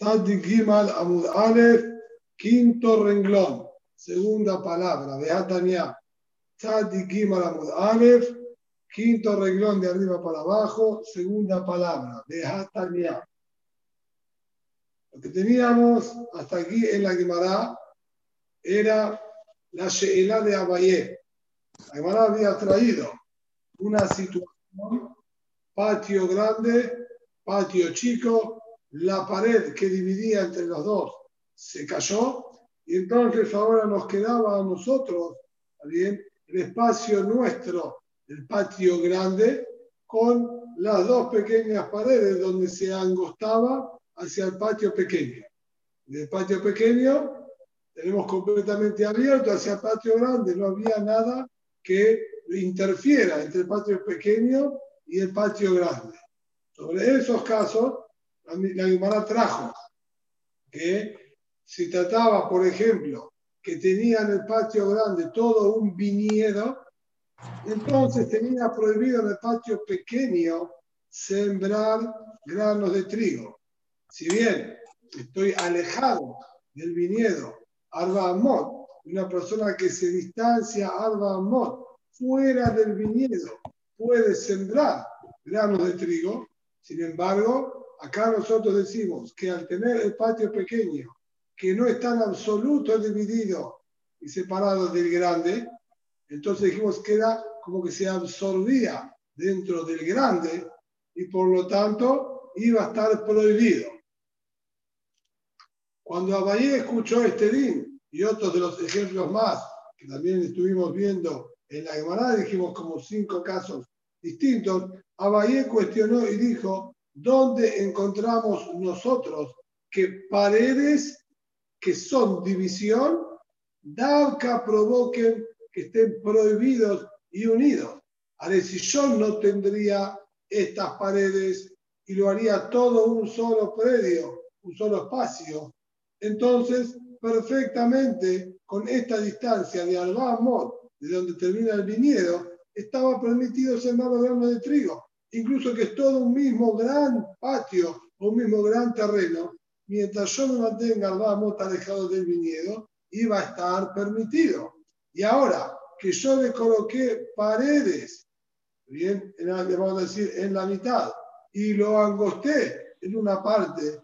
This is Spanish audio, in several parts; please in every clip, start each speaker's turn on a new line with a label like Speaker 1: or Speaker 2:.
Speaker 1: Tzadik Gimal Amud Aleph, quinto renglón, segunda palabra, Beatania. Tzadik Gimal Amud Aleph, quinto renglón de arriba para abajo, segunda palabra, Beatania. Lo que teníamos hasta aquí en la Guimara era la Sheela de Abayé. La Guimara había traído una situación, patio grande, patio chico, la pared que dividía entre los dos se cayó y entonces ahora nos quedaba a nosotros bien, el espacio nuestro, el patio grande, con las dos pequeñas paredes donde se angostaba hacia el patio pequeño. Del patio pequeño tenemos completamente abierto hacia el patio grande, no había nada que interfiera entre el patio pequeño y el patio grande. Sobre esos casos, la Guimara trajo que si trataba, por ejemplo, que tenía en el patio grande todo un viñedo, entonces tenía prohibido en el patio pequeño sembrar granos de trigo. Si bien estoy alejado del viñedo Arba Amot, una persona que se distancia Arba Amot fuera del viñedo puede sembrar granos de trigo, sin embargo, acá nosotros decimos que al tener el patio pequeño, que no está en absoluto dividido y separado del grande, entonces dijimos que era como que se absorbía dentro del grande y por lo tanto iba a estar prohibido. Cuando Abayé escuchó este din y otros de los ejemplos más que también estuvimos viendo en la Gemara, dijimos como cinco casos distintos, Abayé cuestionó y dijo, ¿dónde encontramos nosotros que paredes que son división, Davka provoquen que estén prohibidos y unidos? A si yo no tendría estas paredes y lo haría todo un solo predio, un solo espacio, entonces perfectamente con esta distancia de Albamot, de donde termina el viñedo, estaba permitido sembrar los granos de trigo incluso que es todo un mismo gran patio un mismo gran terreno, mientras yo me mantenga al alejado del viñedo, iba a estar permitido. Y ahora que yo le coloqué paredes, bien, le vamos a decir en la mitad, y lo angosté en una parte,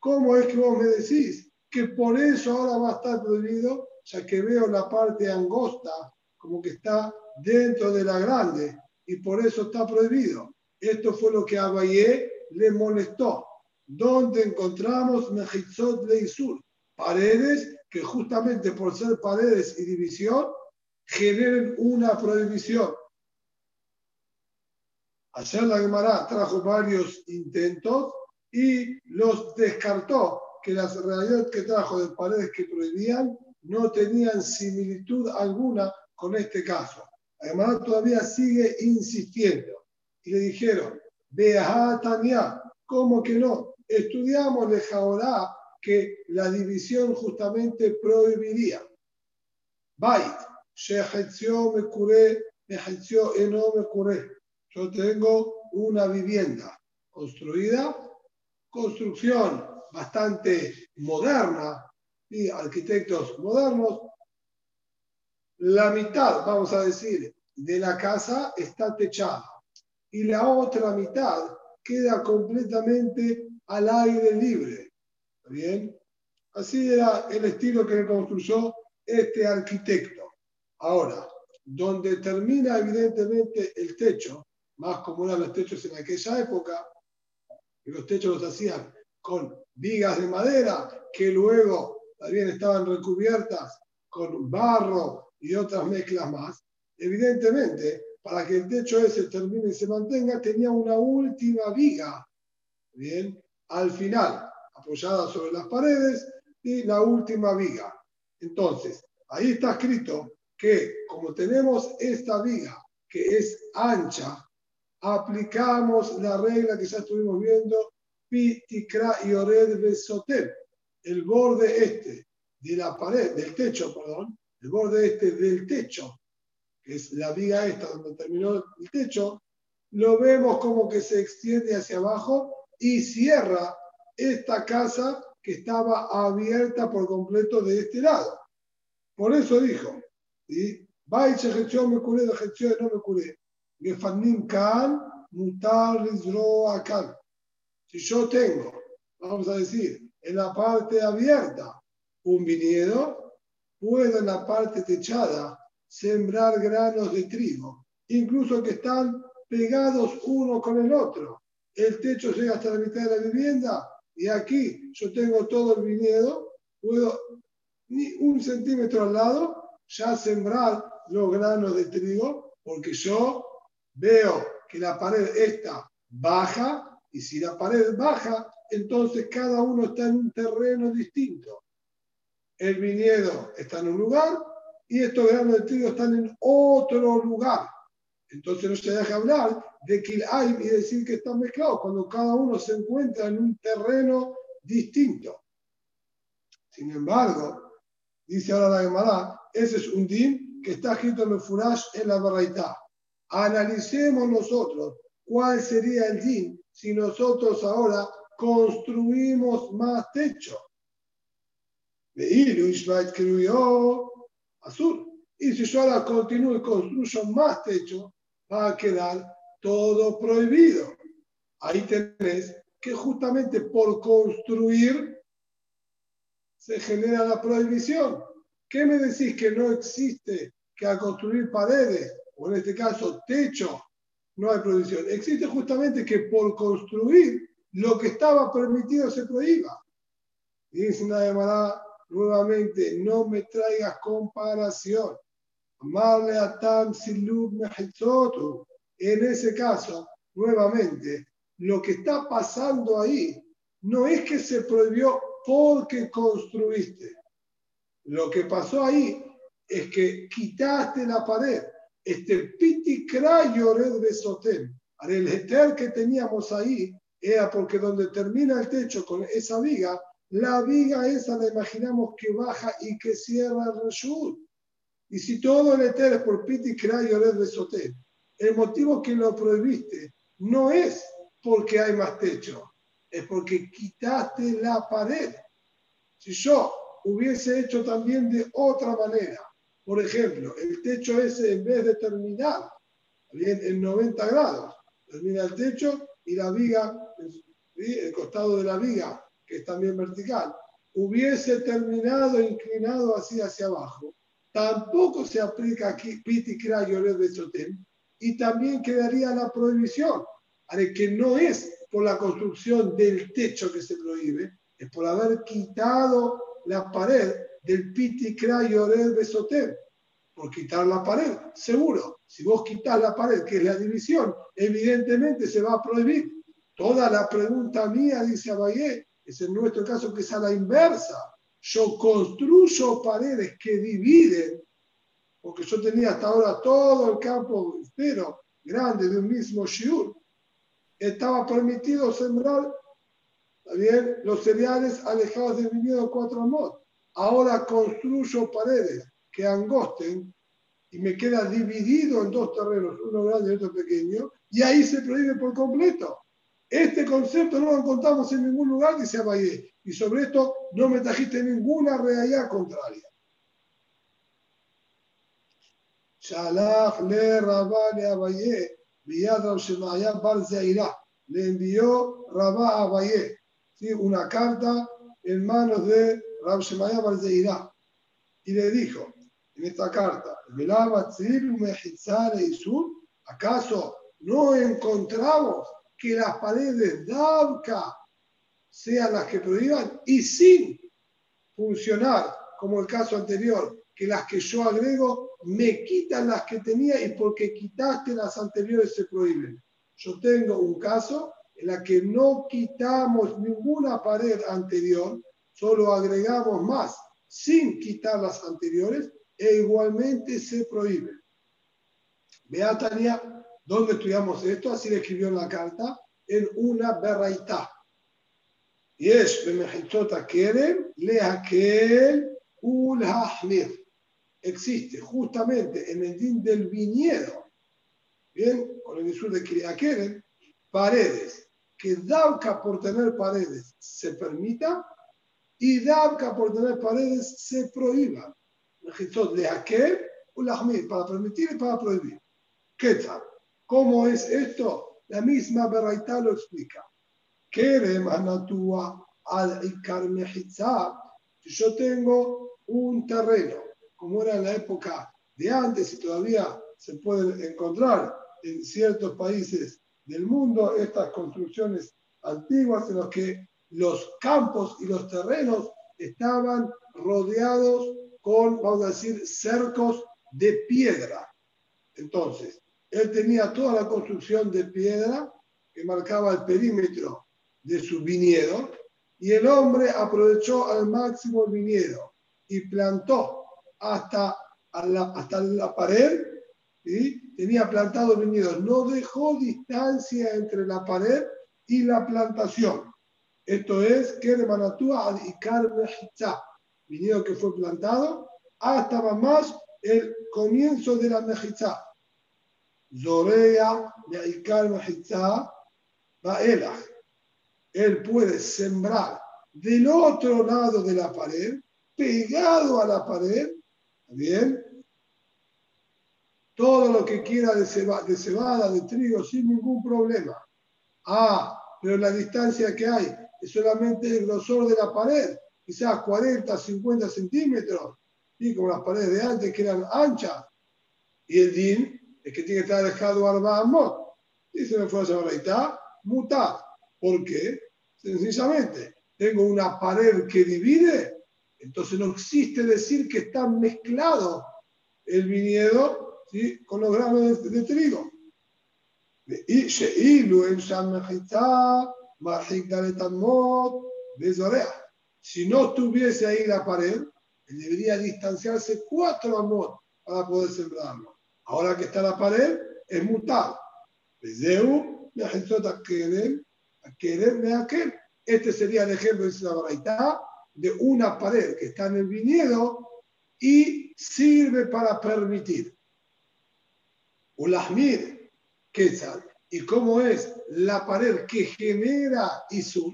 Speaker 1: ¿cómo es que vos me decís que por eso ahora va a estar prohibido? Ya que veo la parte angosta como que está dentro de la grande y por eso está prohibido. Esto fue lo que a Abayé le molestó. ¿Dónde encontramos Mejitzot Leisur? Paredes que justamente por ser paredes y división generen una prohibición. Ayer la Gemara trajo varios intentos y los descartó, que las realidades que trajo de paredes que prohibían no tenían similitud alguna con este caso. La Gemara todavía sigue insistiendo y le dijeron, Beaha Tania, ¿cómo que no? Estudiamos de Jaorá que la división justamente prohibiría. Bait, me curé, no me curé. Yo tengo una vivienda construida, construcción bastante moderna y arquitectos modernos. La mitad, vamos a decir, de la casa está techada y la otra mitad queda completamente al aire libre. ¿Bien? Así era el estilo que construyó este arquitecto. Ahora, donde termina evidentemente el techo, más como eran los techos en aquella época, que los techos los hacían con vigas de madera que luego también estaban recubiertas con barro y otras mezclas más, evidentemente para que el techo ese termine y se mantenga, tenía una última viga, bien, al final, apoyada sobre las paredes, y la última viga. Entonces, ahí está escrito que como tenemos esta viga que es ancha, aplicamos la regla que ya estuvimos viendo, pitikra y ored besotel, el borde este de la pared, del techo, perdón, el borde este del techo es la viga esta donde terminó el techo, lo vemos como que se extiende hacia abajo y cierra esta casa que estaba abierta por completo de este lado. Por eso dijo, ¿sí? me curé, de no me curé. Gefanim mutar Si yo tengo, vamos a decir, en la parte abierta un viñedo, puedo en la parte techada sembrar granos de trigo, incluso que están pegados uno con el otro. El techo llega hasta la mitad de la vivienda y aquí yo tengo todo el viñedo, puedo ni un centímetro al lado ya sembrar los granos de trigo, porque yo veo que la pared está baja y si la pared baja, entonces cada uno está en un terreno distinto. El viñedo está en un lugar y estos granos de trigo están en otro lugar. Entonces no se deja hablar de hay y decir que están mezclados cuando cada uno se encuentra en un terreno distinto. Sin embargo, dice ahora la Gemara, ese es un din que está escrito en el Furash en la Baraitá. Analicemos nosotros cuál sería el din si nosotros ahora construimos más techo. Azul. Y si yo ahora continúo y construyo más techo, va a quedar todo prohibido. Ahí tenés que justamente por construir se genera la prohibición. ¿Qué me decís que no existe que al construir paredes, o en este caso techo, no hay prohibición? Existe justamente que por construir lo que estaba permitido se prohíba. Dice una llamada nuevamente, no me traigas comparación. Amarle a Tam En ese caso, nuevamente, lo que está pasando ahí no es que se prohibió porque construiste. Lo que pasó ahí es que quitaste la pared. Este piti red besotem. El eter que teníamos ahí era porque donde termina el techo con esa viga, la viga esa la imaginamos que baja y que cierra el reshut. Y si todo el eter es por piti red besotem, el motivo que lo prohibiste no es porque hay más techo, es porque quitaste la pared. Si yo hubiese hecho también de otra manera, por ejemplo, el techo ese en vez de terminar bien, en 90 grados, termina el techo y la viga, el costado de la viga, que es también vertical, hubiese terminado inclinado así hacia abajo, tampoco se aplica aquí piti de sotem y también quedaría la prohibición, que no es por la construcción del techo que se prohíbe, es por haber quitado la pared del piti del besoter. Por quitar la pared, seguro. Si vos quitas la pared, que es la división, evidentemente se va a prohibir. Toda la pregunta mía, dice Abayé, es en nuestro caso que es a la inversa. Yo construyo paredes que dividen, porque yo tenía hasta ahora todo el campo entero, grande, de un mismo shiur. Estaba permitido sembrar bien? Los cereales alejados del viñedo cuatro mod. Ahora construyo paredes que angosten y me queda dividido en dos terrenos, uno grande y otro pequeño, y ahí se prohíbe por completo. Este concepto no lo encontramos en ningún lugar, dice Abayé, y sobre esto no me trajiste ninguna realidad contraria. Shalach le Rabá le Abayé, le envió Rabá a Abayé una carta en manos de Rab Shemaya Barzeirá y le dijo en esta carta, ¿acaso no encontramos que las paredes de Abka sean las que prohíban y sin funcionar, como el caso anterior, que las que yo agrego me quitan las que tenía y porque quitaste las anteriores se prohíben? Yo tengo un caso en la que no quitamos ninguna pared anterior, solo agregamos más sin quitar las anteriores e igualmente se prohíbe. Vea, Tania, ¿dónde estudiamos esto? Así le escribió en la carta, en una berraitá. Y es, quieren, le aquel ul Existe justamente en el din del viñedo, bien, con el sur de quieren, paredes que Dauca por tener paredes se permita y Dabka por tener paredes se prohíban. de aquel para permitir y para prohibir. ¿Qué tal? ¿Cómo es esto? La misma Beraita lo explica. Kerem anatua al yo tengo un terreno, como era en la época de antes y todavía se pueden encontrar en ciertos países del mundo estas construcciones antiguas en las que los campos y los terrenos estaban rodeados con, vamos a decir, cercos de piedra. Entonces, él tenía toda la construcción de piedra que marcaba el perímetro de su viñedo y el hombre aprovechó al máximo el viñedo y plantó hasta la, hasta la pared, y tenía plantado viñedos, no dejó distancia entre la pared y la plantación. Esto es que Manatúa Ikar viñedo que fue plantado hasta más el comienzo de la Mejizá. Zorea Ikar Mejizá va Él puede sembrar del otro lado de la pared, pegado a la pared, ¿bien? Todo lo que quiera de, de cebada, de trigo, sin ningún problema. Ah, pero la distancia que hay es solamente el grosor de la pared, quizás 40, 50 centímetros, y como las paredes de antes que eran anchas. Y el din es que tiene que estar dejado arba amot. Dice me fue a está muta. ¿Por qué? Sencillamente, tengo una pared que divide, entonces no existe decir que está mezclado el viñedo ¿sí? con los granos de, de trigo. Si no estuviese ahí la pared, debería distanciarse cuatro amot para poder sembrarlo. Ahora que está la pared, es mutar. Este sería el ejemplo de la de una pared que está en el viñedo y sirve para permitir. Ulahmir, Quetzal, y cómo es la pared que genera Isur,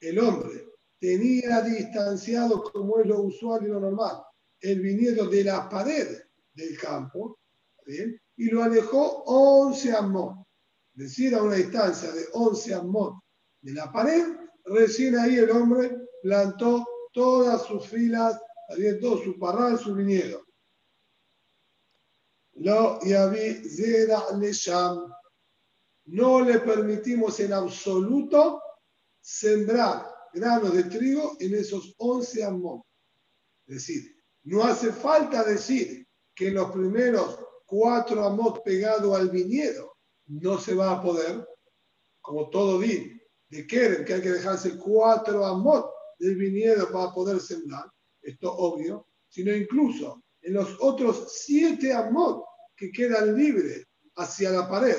Speaker 1: el hombre tenía distanciado, como es lo usual y lo normal, el viñedo de la pared del campo, y lo alejó 11 amot. Es decir, a una distancia de 11 amot de la pared, recién ahí el hombre plantó todas sus filas, todo su parral, su viñedo. Lo No le permitimos en absoluto sembrar granos de trigo en esos 11 amot. Es decir, no hace falta decir que en los primeros cuatro amot pegados al viñedo no se va a poder, como todo bien, de Keren, que hay que dejarse cuatro amot del viñedo para poder sembrar, esto obvio, sino incluso en los otros siete amot que quedan libres hacia la pared.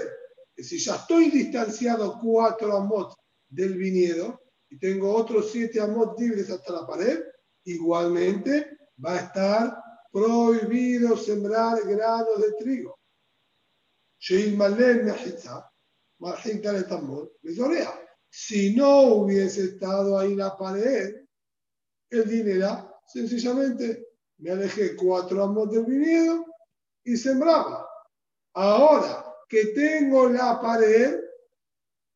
Speaker 1: Es decir, ya estoy distanciado cuatro amot del viñedo y tengo otros siete amot libres hasta la pared, igualmente va a estar prohibido sembrar granos de trigo. Si no hubiese estado ahí la pared, el dinero sencillamente me alejé cuatro amos del viñedo y sembraba. Ahora que tengo la pared,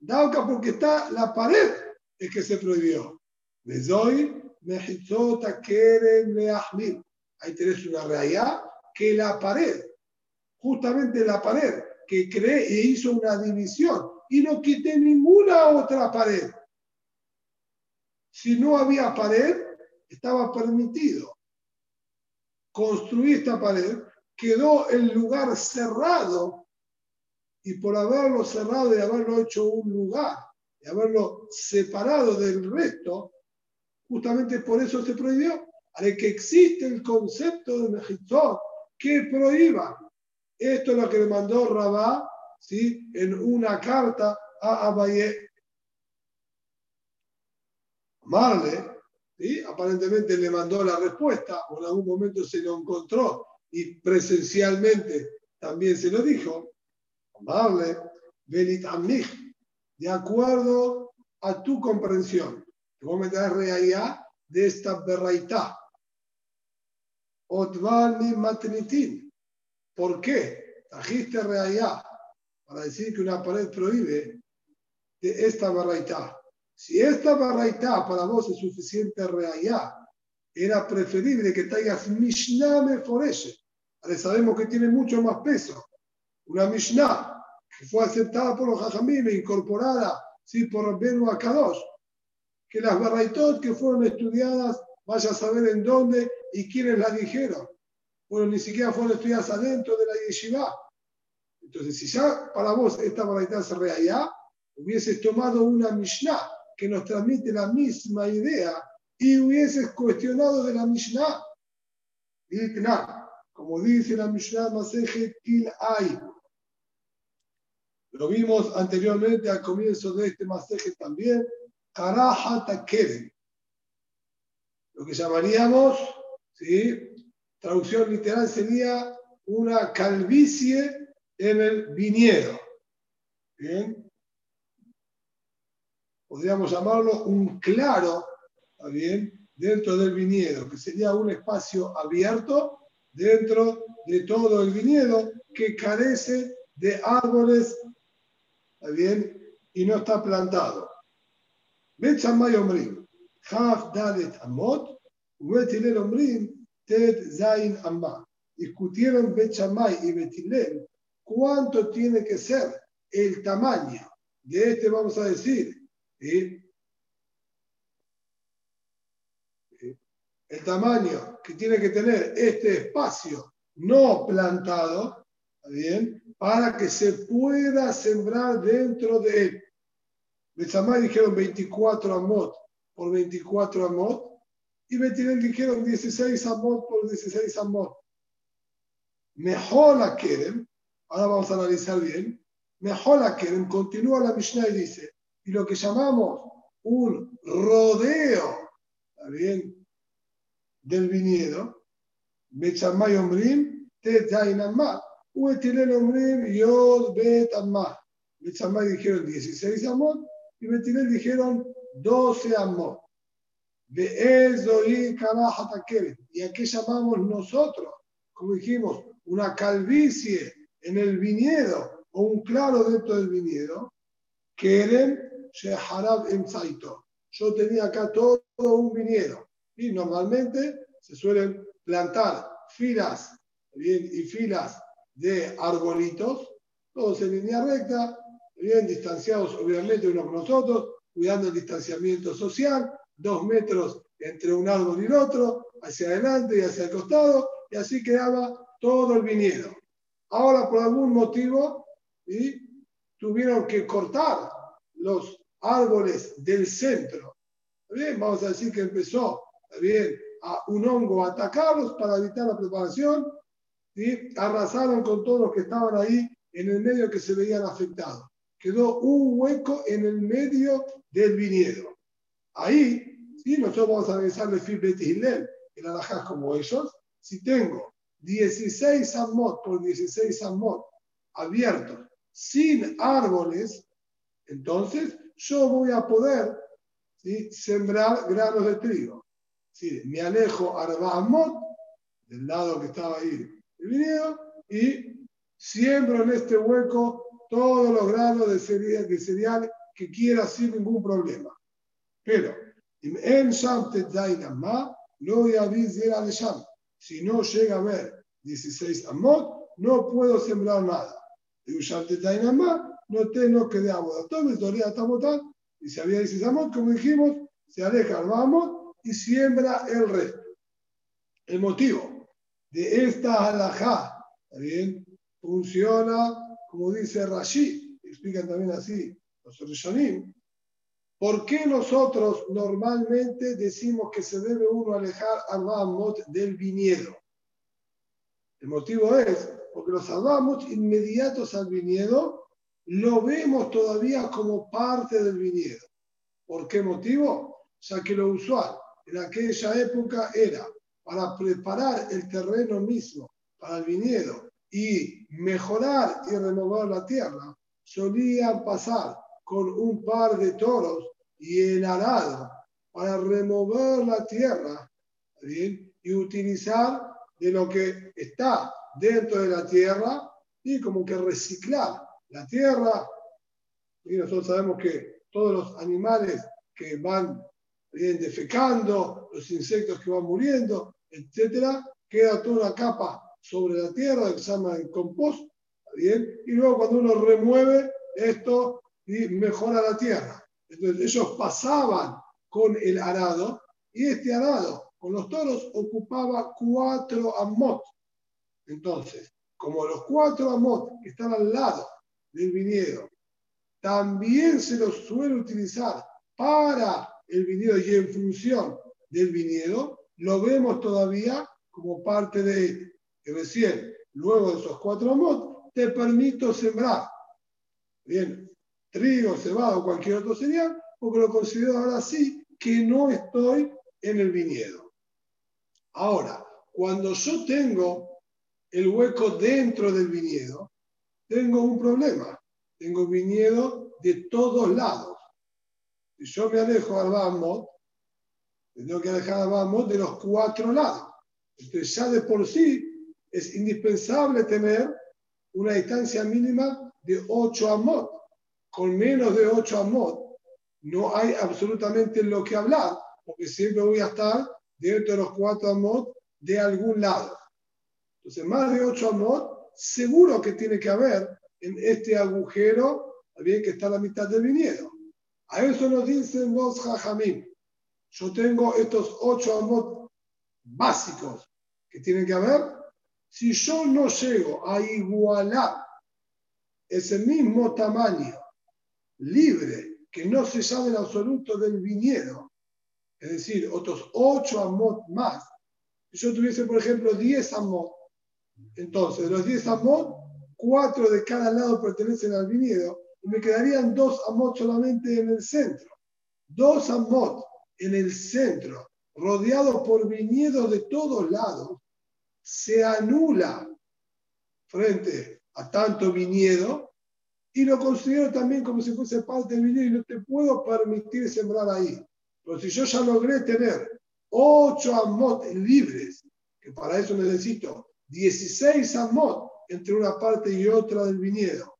Speaker 1: Dauca porque está la pared es que se prohibió. doy mejizota quieren meahmil. Ahí tenés una realidad que la pared, justamente la pared, que cree e hizo una división y no quité ninguna otra pared. Si no había pared, estaba permitido construir esta pared, quedó el lugar cerrado y por haberlo cerrado y haberlo hecho un lugar, y haberlo separado del resto, justamente por eso se prohibió. Al que existe el concepto de Mejizot que prohíba. Esto es lo que le mandó Rabá ¿sí? en una carta a Abaye. Marle, ¿sí? aparentemente le mandó la respuesta, o en algún momento se lo encontró y presencialmente también se lo dijo. Amarle, Benit Amich, de acuerdo a tu comprensión. Voy a meter realidad de esta berraitá. Otvani matnitin. ¿Por qué? Trajiste realidad para decir que una pared prohíbe de esta berraitá. Si esta berraitá para vos es suficiente realidad, era preferible que traigas Mishnah Meforeshe. Ahora sabemos que tiene mucho más peso. Una Mishnah fue aceptada por los Jajamim e incorporada ¿sí? por Benu Akadosh. Que las Barraitot que fueron estudiadas, vaya a saber en dónde y quiénes las dijeron. Bueno, ni siquiera fueron estudiadas adentro de la yeshiva. Entonces, si ya para vos esta Barraitot se allá, hubieses tomado una Mishnah que nos transmite la misma idea y hubieses cuestionado de la Mishnah. Como dice la Mishnah Maseje Kil Ay. Lo vimos anteriormente al comienzo de este Maseje también. Karahata Keren. Lo que llamaríamos, ¿sí? traducción literal sería una calvicie en el viñedo. Bien. Podríamos llamarlo un claro ¿está bien? Dentro del viñedo, que sería un espacio abierto dentro de todo el viñedo que carece de árboles, ¿está bien? Y no está plantado. Betchamay Omrim, Haf Dalet Amot, Betilel Omrim, Ted Zain Amma. Discutieron Betchamay y Betilel cuánto tiene que ser el tamaño de este, vamos a decir, el tamaño que tiene que tener este espacio no plantado, bien? Para que se pueda sembrar dentro de él. Betzamay dijeron 24 amot por 24 amot y Betilel dijeron 16 amot por 16 amot. Mejor la quieren, ahora vamos a analizar bien, mejor la quieren, continúa la Mishnah y dice, y lo que llamamos un rodeo, ¿está bien? del viñedo, Bechamay Omrim, Tet Zainamá, Uetilel Omrim, Yod Bet Amá. Bechamay dijeron 16 amot y Betilel dijeron 12 amot. Y a qué llamamos nosotros, como dijimos, una calvicie en el viñedo o un claro dentro del viñedo. Keren Sheharab Emsaito. Yo tenía acá todo un viñedo y normalmente se suelen plantar filas bien, y filas de arbolitos, todos en línea recta, bien distanciados obviamente unos con los otros, cuidando el distanciamiento social, dos metros entre un árbol y el otro, hacia adelante y hacia el costado, y así quedaba todo el viñedo. Ahora, por algún motivo, tuvieron que cortar los árboles del centro. Bien, vamos a decir que empezó bien, a un hongo a atacarlos para evitar la preparación, y arrasaron con todos los que estaban ahí en el medio que se veían afectados. Quedó un hueco en el medio del viñedo. Ahí, ¿sí? nosotros vamos a analizar el Fibet Hillel, el alajá como ellos. Si tengo 16 amot por 16 amot abiertos sin árboles, entonces yo voy a poder sembrar granos de trigo me alejo Arbaamot, del lado que estaba ahí el viñedo, y siembro en este hueco todos los granos de cereal, de cereal que quiera sin ningún problema. Pero, en no si no llega a ver 16 amot, no puedo sembrar nada. No tengo que de el y si había 16 amot, como dijimos, se aleja Arbaamot y siembra el resto. El motivo de esta halajá, bien? Funciona, como dice Rashi, explican también así los Rishonim, ¿por qué nosotros normalmente decimos que se debe uno alejar al del viñedo? El motivo es porque los Arbamot inmediatos al viñedo lo vemos todavía como parte del viñedo. ¿Por qué motivo? Ya que lo usual en aquella época era para preparar el terreno mismo para el viñedo y mejorar y renovar la tierra, solían pasar con un par de toros y el arado para remover la tierra ¿bien? y utilizar de lo que está dentro de la tierra y como que reciclar la tierra. Y nosotros sabemos que todos los animales que van bien, defecando, los insectos que van muriendo, etcétera, queda toda una capa sobre la tierra que se llama el compost, ¿bien? y luego cuando uno remueve esto y mejora la tierra. Entonces ellos pasaban con el arado y este arado con los toros ocupaba cuatro amot. Entonces, como los cuatro amot que están al lado del viñedo también se los suele utilizar para el viñedo y en función del viñedo, lo vemos todavía como parte de que recién, luego de esos cuatro amot, te permito sembrar. Bien, trigo, cebado o cualquier otro cereal, porque lo considero ahora sí que no estoy en el viñedo. Ahora, cuando yo tengo el hueco dentro del viñedo, tengo un problema. Tengo viñedo de todos lados. Si yo me alejo a Tengo que alejar a de los cuatro lados. Entonces ya de por sí es indispensable tener una distancia mínima de 8 amot. Con menos de 8 amot no hay absolutamente lo que hablar, porque siempre voy a estar dentro de los 4 amot de algún lado. Entonces, más de 8 amot, seguro que tiene que haber en este agujero, bien que está a la mitad del viñedo. A eso nos dicen los jajamim. Yo tengo estos 8 amot básicos que tienen que haber. Si yo no llego a igualar ese mismo tamaño libre que no se sabe en absoluto del viñedo, es decir, otros 8 amot más, si yo tuviese, por ejemplo, 10 amot, entonces de los 10 amot, 4 de cada lado pertenecen al viñedo y me quedarían 2 amot solamente en el centro. 2 amot en el centro, rodeados por viñedos de todos lados, se anula frente a tanto viñedo y lo considero también como si fuese parte del viñedo y no te puedo permitir sembrar ahí. Pero si yo ya logré tener 8 amot libres, que para eso necesito 16 amot entre una parte y otra del viñedo,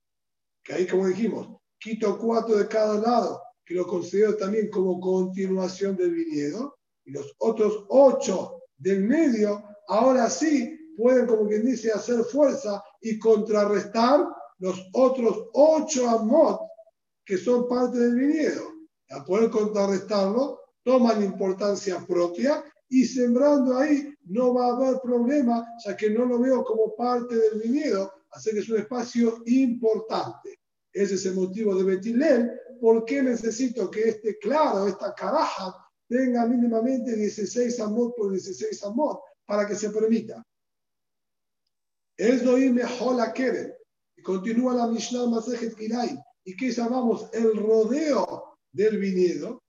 Speaker 1: que ahí como dijimos, quito 4 de cada lado, que lo considero también como continuación del viñedo, y los otros 8 del medio ahora sí pueden, como quien dice, hacer fuerza y contrarrestar los otros ocho amot que son parte del viñedo. A poder contrarrestarlo, toman importancia propia y sembrando ahí no va a haber problema, ya que no lo veo como parte del viñedo, así que es un espacio importante. Ese es el motivo de Betilel. ¿Por qué necesito que este claro, esta caraja, tenga mínimamente 16 amot por 16 amot? para que se permita. Es doirme hola keren. Y continúa la Mishnah Masejet Kirai. ¿Y qué llamamos? El rodeo del viñedo.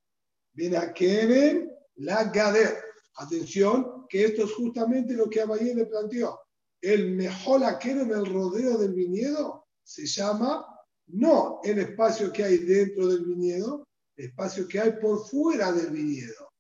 Speaker 1: Viene a keren la gader. Atención, que esto es justamente lo que Abayé le planteó. El mejola keren, el rodeo del viñedo, se llama no el espacio que hay dentro del viñedo, el espacio que hay por fuera del viñedo.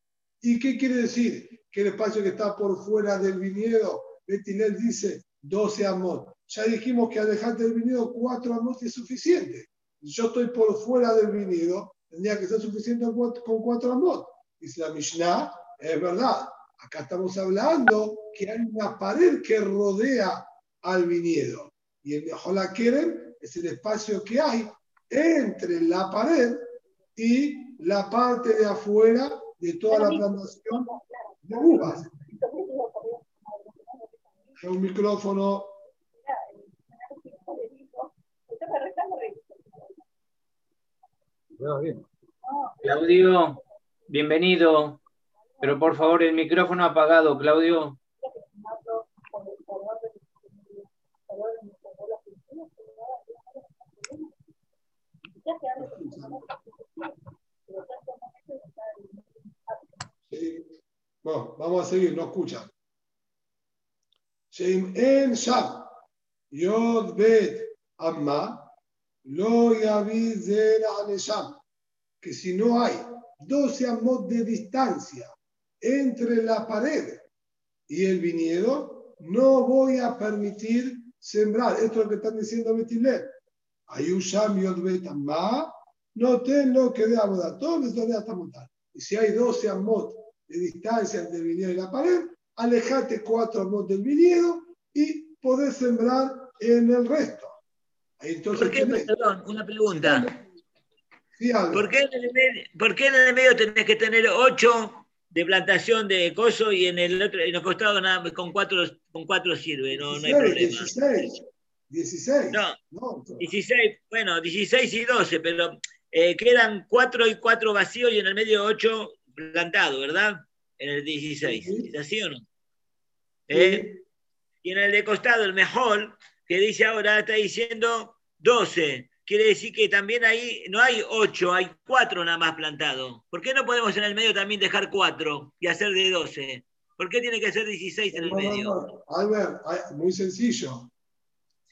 Speaker 1: ¿Y qué quiere decir? que el espacio que está por fuera del viñedo, Betilel dice 12 amot. Ya dijimos que alejarte del viñedo 4 amot es suficiente. Yo estoy por fuera del viñedo, tendría que ser suficiente con 4 amot. Dice la Mishnah, es verdad. Acá estamos hablando que hay una pared que rodea al viñedo. Y el la Keren es el espacio que hay entre la pared y la parte de afuera de toda la plantación de uvas. Un micrófono.
Speaker 2: Claudio, bienvenido. Pero por favor, el micrófono apagado, Claudio.
Speaker 1: Bueno, a seguir, no escuchan. Shem en Sham, Yod Bet Amma, lo de la que si no hay 12 amos de distancia entre la pared y el viñedo, no voy a permitir sembrar. Esto es lo que están diciendo Betilé. Hay un cambio de más, no tengo que de aboda, todo esto de hasta montar. Y si hay 12 amos de distancia entre el viñedo y la pared, alejate cuatro armos del viñedo y podés sembrar en el resto.
Speaker 3: Entonces, perdón, una pregunta. ¿Por, qué en el medio, ¿Por qué en el medio tenés que tener ocho de plantación de coso y en el otro, en los costados nada, con cuatro, con cuatro sirve? No, no hay problema.
Speaker 1: 16. 16.
Speaker 3: Bueno, 16 y 12, pero eh, quedan 4 y 4 vacíos y en el medio 8 plantado, ¿verdad? En el 16. ¿Es así o no? ¿Eh? Y en el de costado, el mejor, que dice ahora, está diciendo 12. Quiere decir que también ahí no hay 8, hay 4 nada más plantado. ¿Por qué no podemos en el medio también dejar 4 y hacer de 12? ¿Por qué tiene que ser 16 en el no, medio? No, no.
Speaker 1: Albert, muy sencillo.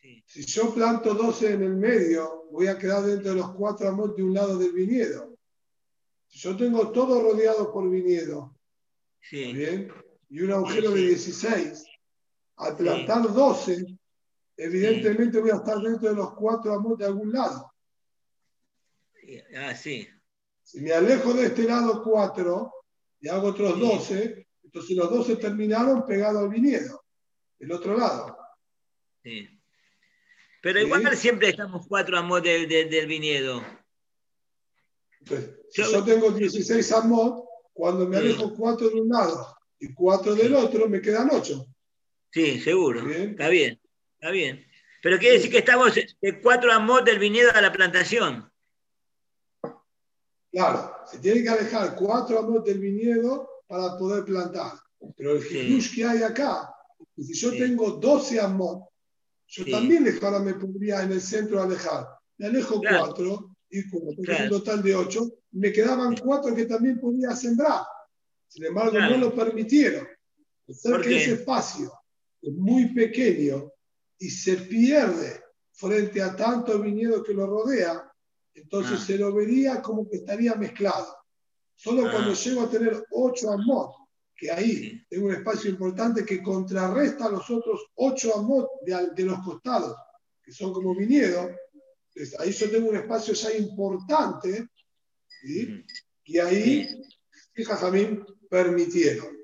Speaker 1: Sí. Si yo planto 12 en el medio, voy a quedar dentro de los 4 amos de un lado del viñedo. Si yo tengo todo rodeado por viñedo, ¿bien? y un agujero de 16, al plantar 12, evidentemente voy a estar dentro de los cuatro amos de algún lado.
Speaker 3: Ah, sí.
Speaker 1: Si me alejo de este lado cuatro y hago otros doce, entonces los doce terminaron pegados al viñedo, el otro lado.
Speaker 3: Sí. Pero igual siempre estamos cuatro amos del viñedo.
Speaker 1: Si yo, tengo 16 amos, cuando me alejo cuatro de un lado y cuatro del otro, me quedan ocho.
Speaker 3: Sí, seguro. Está bien. Está bien. Pero quiere decir que estamos de cuatro amos del viñedo a la plantación.
Speaker 1: Claro, se tiene que alejar cuatro amos del viñedo para poder plantar. Pero el sí. que hay acá, si yo tengo 12 amos, yo también ahora me podría en el centro alejar. Me alejo cuatro y como tengo un total de ocho, me quedaban cuatro que también podía sembrar. Sin embargo, no lo permitieron. Ser que ese espacio es muy pequeño y se pierde frente a tanto viñedo que lo rodea, entonces ah. se lo vería como que estaría mezclado. Solo ah. cuando llego a tener ocho amot, que ahí tengo un espacio importante que contrarresta los otros ocho amot de, los costados, que son como viñedo, ahí yo tengo un espacio ya importante, y ahí, fijas a mí, permitieron.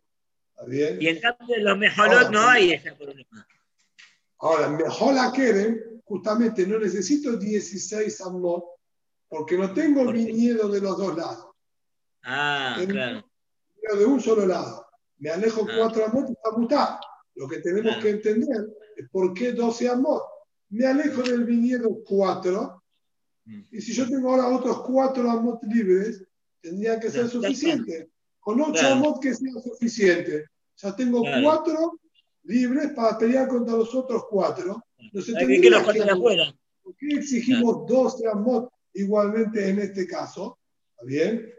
Speaker 1: bien?
Speaker 3: Y en cambio los mejores no hay ese problema.
Speaker 1: Ahora, mejor la quieren, justamente no necesito 16 amot, porque no tengo viñedo de los dos lados.
Speaker 3: Ah, claro.
Speaker 1: De un solo lado. Me alejo ah. cuatro amot y está mutado. Lo que tenemos que entender es por qué 12 amot. Me alejo del viñedo 4, mm. y si yo tengo ahora otros 4 amot libres, tendría que ser suficiente. Con 8 amot que sea suficiente. Ya tengo 4 libres para pelear contra los otros cuatro.
Speaker 3: Hay que los afuera.
Speaker 1: ¿Por qué exigimos dos amot igualmente en este caso? ¿Está bien?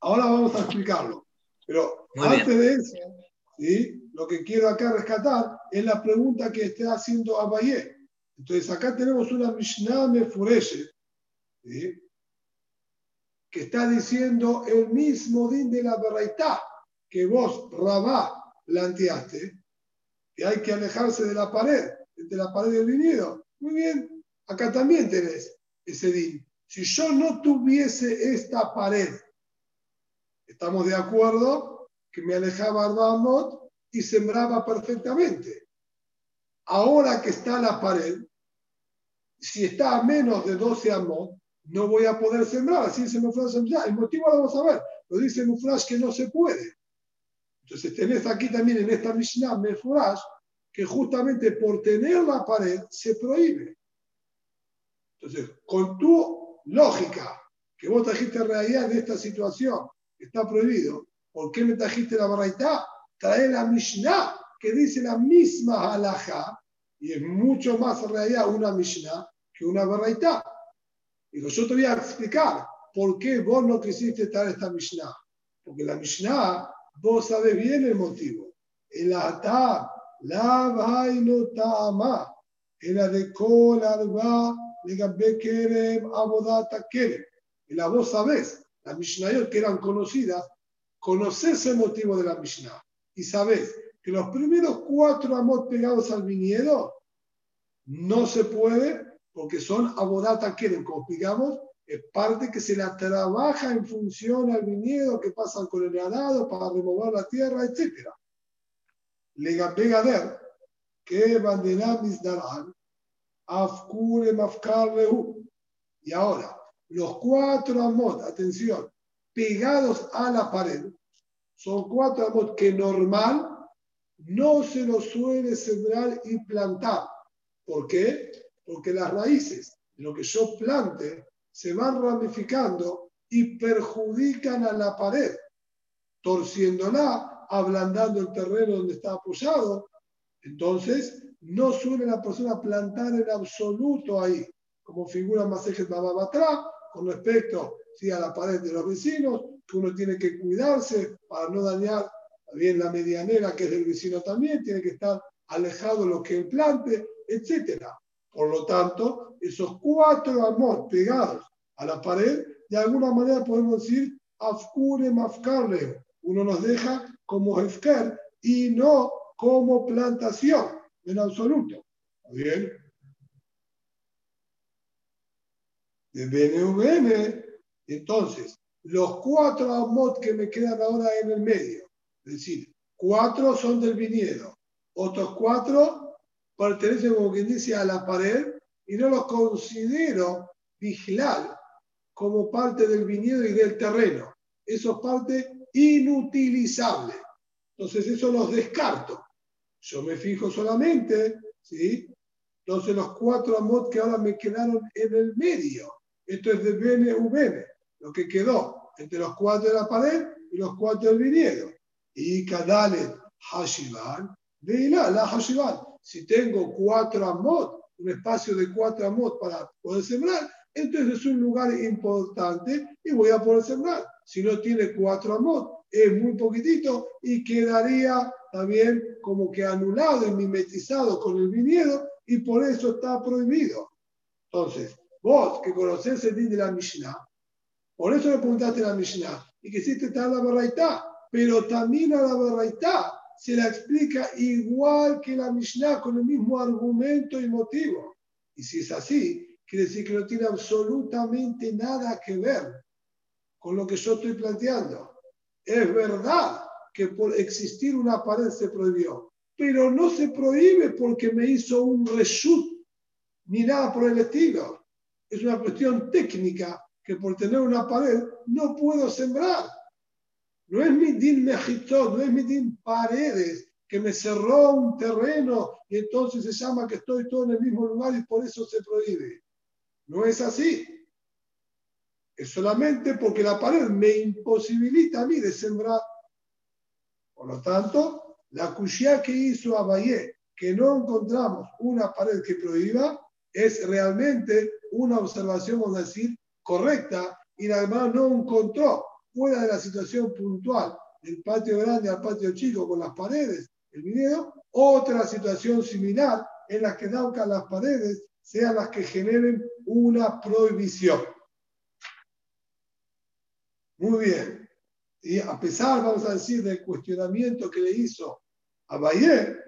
Speaker 1: Ahora vamos a explicarlo. Pero antes de eso, ¿sí? lo que quiero acá rescatar es la pregunta que está haciendo Abayé. Entonces acá tenemos una Mishnah ¿sí? que está diciendo el mismo din de la Beraitá que vos, Rabá, planteaste, que hay que alejarse de la pared, de la pared del viñedo. Muy bien, acá también tenés ese din. Si yo no tuviese esta pared, estamos de acuerdo que me alejaba Arbamot y sembraba perfectamente. Ahora que está la pared, si está a menos de 12 amot, no voy a poder sembrar. Así dice Mufrash. El motivo lo vamos a ver. Lo dice Mufrash que no se puede. Entonces tenés aquí también en esta Mishnah Mefurash que justamente por tener la pared se prohíbe. Entonces, con tu lógica, que vos trajiste realidad de esta situación, está prohibido, ¿por qué me trajiste la baraita? Trae la Mishnah que dice la misma halajá y es mucho más realidad una Mishnah que una baraita. Y yo te voy a explicar por qué vos no quisiste traer esta Mishnah. Porque la Mishnah vos sabés bien el motivo. El ata, la vainotama, era de kol arba digan Bekerem, Abodata, Kerem. Y la voz sabés, las Mishnayot que eran conocidas, conoces el motivo de la Mishnah y sabes que los primeros cuatro amot pegados al viñedo no se puede porque son abodata Kerem, como explicamos, es parte que se la trabaja en función al viñedo que pasan con el arado para remover la tierra, etc. Legader, que bandera misdaran, afkure mafkar Y ahora, los cuatro amot, atención, pegados a la pared, son cuatro amot que normal no se los suele sembrar y plantar. ¿Por qué? Porque las raíces, lo que yo plante, se van ramificando y perjudican a la pared, torciéndola, ablandando el terreno donde está apoyado. Entonces, no suele la persona plantar en absoluto ahí, como figura más eje atrás, con respecto ¿sí? a la pared de los vecinos, que uno tiene que cuidarse para no dañar bien la medianera que es del vecino también, tiene que estar alejado lo que plante, etcétera. Por lo tanto, esos cuatro amor pegados a la pared, de alguna manera podemos decir, afkure mafkarle. Uno nos deja como hefker y no como plantación, en absoluto. ¿Bien? De BNVN, entonces, los cuatro amot que me quedan ahora en el medio, es decir, cuatro son del viñedo, otros cuatro pertenecen, como quien dice, a la pared y no los considero vigilar como parte del viñedo y del terreno. Eso es parte inutilizable. Entonces, eso los descarto. Yo me fijo solamente, ¿sí? Entonces, los cuatro amot que ahora me quedaron en el medio. Esto es de BNVN, lo que quedó entre los cuatro de la pared y los cuatro del viñedo. Y Kadalet Hashivan, la Hashivan si tengo cuatro amot, un espacio de cuatro amot para poder sembrar, entonces es un lugar importante y voy a poder sembrar. Si no tiene cuatro amot, es muy poquitito y quedaría también como que anulado y mimetizado con el viñedo y por eso está prohibido. Entonces, vos que conocés el din de la Mishnah, por eso le preguntaste a la Mishnah y que hiciste tal la Barraitá, pero también a la Barraitá se la explica igual que la Mishnah con el mismo argumento y motivo. Y si es así, quiere decir que no tiene absolutamente nada que ver con lo que yo estoy planteando. Es verdad que por existir una pared se prohibió, pero no se prohíbe porque me hizo un reshut ni nada por el estilo. Es una cuestión técnica que por tener una pared no puedo sembrar. No es mi din mejito, no es mi din paredes, que me cerró un terreno y entonces se llama que estoy todo en el mismo lugar y por eso se prohíbe. No es así. Es solamente porque la pared me imposibilita a mí de sembrar. Por lo tanto, la cuchilla que hizo Abayé, que no encontramos una pared que prohíba, es realmente una observación, vamos a decir, correcta y además no encontró fuera de la situación puntual del patio grande al patio chico con las paredes, el video, otra situación similar en la que nunca las paredes sean las que generen una prohibición. Muy bien. Y a pesar, vamos a decir, del cuestionamiento que le hizo a Bayer,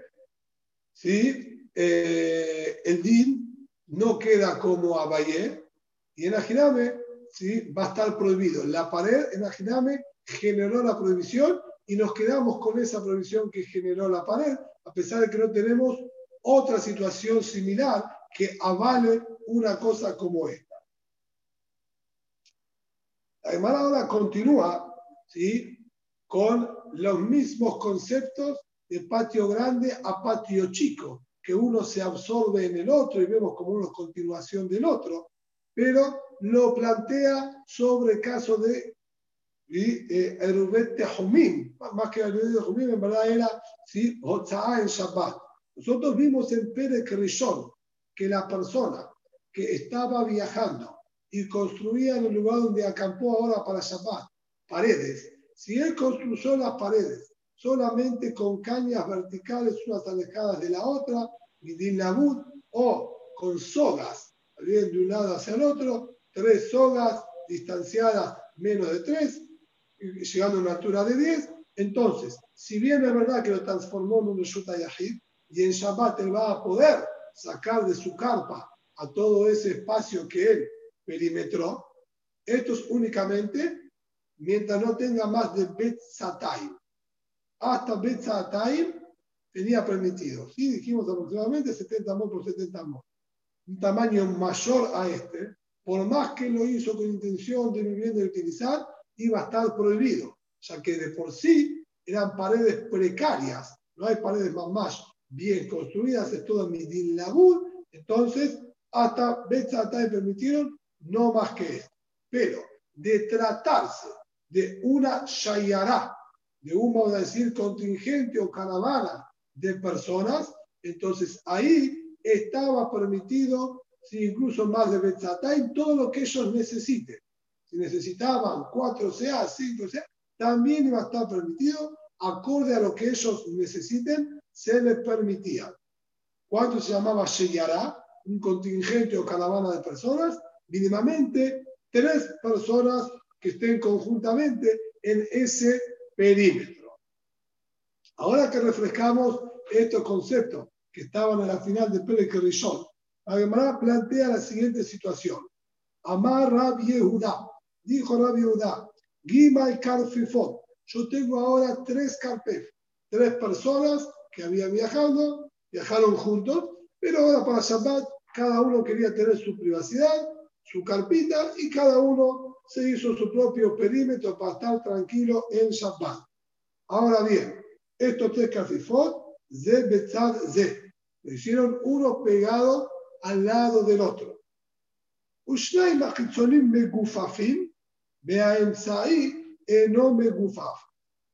Speaker 1: ¿sí? Eh, el DIN no queda como a Bayer, y en Ajirame ¿sí? va a estar prohibido. La pared, imagíname, generó la prohibición y nos quedamos con esa prohibición que generó la pared, a pesar de que no tenemos otra situación similar que avale una cosa como esta. La ahora continúa ¿sí? con los mismos conceptos de patio grande a patio chico, que uno se absorbe en el otro y vemos como una continuación del otro, pero lo plantea sobre el caso de Erubet Tehumim, más que Erubet Tehumim, en verdad era ¿sí? en Shabbat. Nosotros vimos en Perek Rishon que la persona que estaba viajando y construía en el lugar donde acampó ahora para Shabbat paredes, si él construyó las paredes solamente con cañas verticales unas alejadas de la otra, Midin o con sogas bien de un lado hacia el otro, tres sogas distanciadas menos de tres, llegando a una altura de 10. Entonces, si bien es verdad que lo transformó en un Yuta Yahid, y en Shabbat él va a poder sacar de su carpa a todo ese espacio que él perimetró, esto es únicamente mientras no tenga más de Bet Satayim. Hasta Bet Satayim tenía permitido. Sí, dijimos aproximadamente 70 mol por 70 mol. Un tamaño mayor a este, por más que lo hizo con intención de vivienda y utilizar, iba a estar prohibido, ya que de por sí eran paredes precarias, no hay paredes más, más bien construidas, es todo Midin Labur, entonces hasta Betzatay permitieron no más que esto. Pero de tratarse de una Shayará, de un, vamos a decir, contingente o caravana de personas, entonces ahí estaba permitido, si incluso más de Betzatay, todo lo que ellos necesiten. Si necesitaban 4 CA, 5 CA, también iba a estar permitido, acorde a lo que ellos necesiten, se les permitía. ¿Cuánto se llamaba Sheyará? Un contingente o caravana de personas, mínimamente tres personas que estén conjuntamente en ese perímetro. Ahora que refrescamos estos conceptos que estaban en la final de Pérez Rishon, Gemara plantea la siguiente situación. Amar Rabbi Yehuda, dijo Rabbi Yehuda, Gima y Karfifot, yo tengo ahora tres carpef, tres personas que habían viajado, viajaron juntos, pero ahora para Shabbat cada uno quería tener su privacidad, su carpita y cada uno se hizo su propio perímetro para estar tranquilo en Shabbat. Ahora bien, estos tres kafifot, ze betzad le hicieron uno pegado al lado del otro.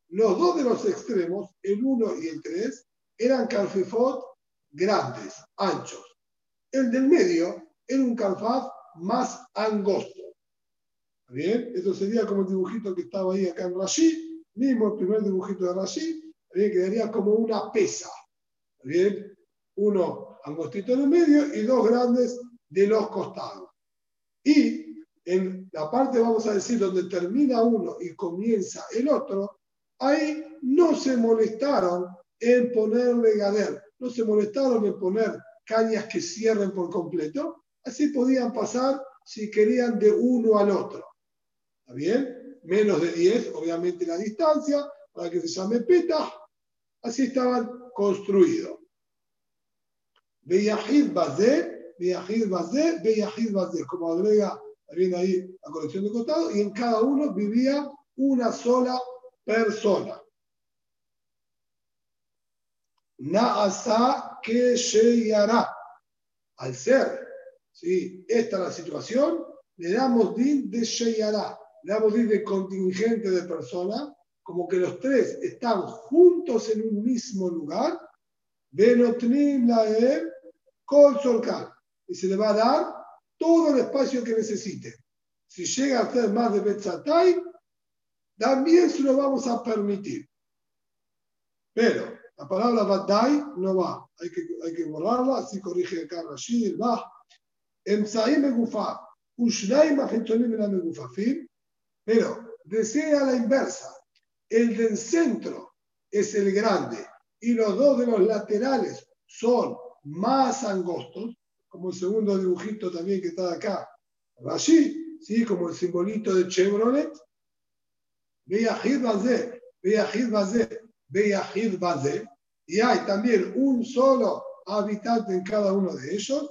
Speaker 1: Los dos de los extremos, el 1 y el 3, eran calfifot grandes, anchos. El del medio era un calfaz más angosto. ¿Bien? Esto sería como el dibujito que estaba ahí acá en Rashi, mismo el primer dibujito de Rashi, ¿bien? quedaría como una pesa. ¿Bien? Uno angostito en el medio y dos grandes de los costados. Y en la parte, vamos a decir, donde termina uno y comienza el otro, ahí no se molestaron en ponerle gader, no se molestaron en poner cañas que cierren por completo, así podían pasar si querían de uno al otro. ¿Está bien? Menos de 10, obviamente la distancia, para que se llame peta, así estaban construidos. Beyahid Bazé, Beyahid Bazé, Beyahid Bazé, como agrega también ahí la colección de costado, y en cada uno vivía una sola persona. Naasa que Sheyara. Al ser, ¿sí? esta es la situación, le damos din de Sheyara, le damos din de contingente de personas, como que los tres están juntos en un mismo lugar, Kol Solkan, y se le va a dar todo el espacio que necesite. Si llega a ser más de Betzatay, también se lo vamos a permitir. Pero la palabra Badai no va, hay que, hay que borrarla, así corrige acá Rashid, va. Emsaí Megufaf, Ushnai Mahitonim la Megufafim, pero desea la inversa. El del centro es el grande y los dos de los laterales son más angostos, como el segundo dibujito también que está acá. Rashid, ¿sí? como el simbolito de Chevrolet. Beyahid Bazé, Beyahid Bazé, Beyahid Bazé, y hay también un solo habitante en cada uno de ellos.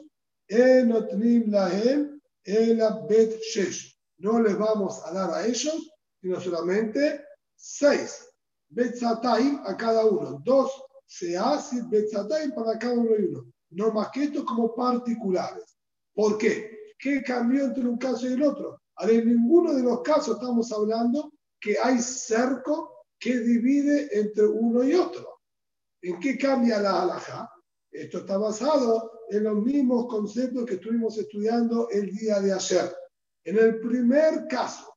Speaker 1: No les vamos a dar a ellos, sino solamente seis Betzataim a cada uno, dos Seasit Betzataim para cada uno y uno. No más que estos como particulares. ¿Por qué? ¿Qué cambió entre un caso y el otro? en ninguno de los casos estamos hablando que hay cerco que divide entre uno y otro. ¿En qué cambia la halajá? Esto está basado en los mismos conceptos que estuvimos estudiando el día de ayer. En el primer caso,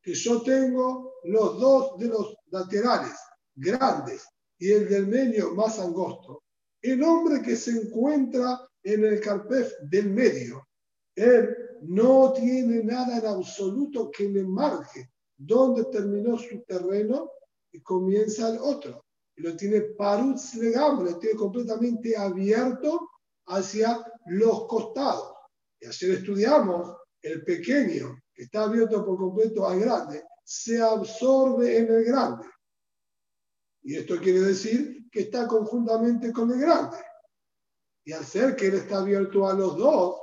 Speaker 1: que yo tengo los dos de los laterales grandes y el del medio más angosto, el hombre que se encuentra en el carpef del medio Él no tiene nada en absoluto que le marque dónde terminó su terreno y comienza el otro. Y lo tiene parutz legal, lo tiene completamente abierto hacia los costados. Y ayer estudiamos el pequeño, que está abierto por completo al grande, se absorbe en el grande. Y esto quiere decir que está conjuntamente con el grande. Y al ser que él está abierto a los dos,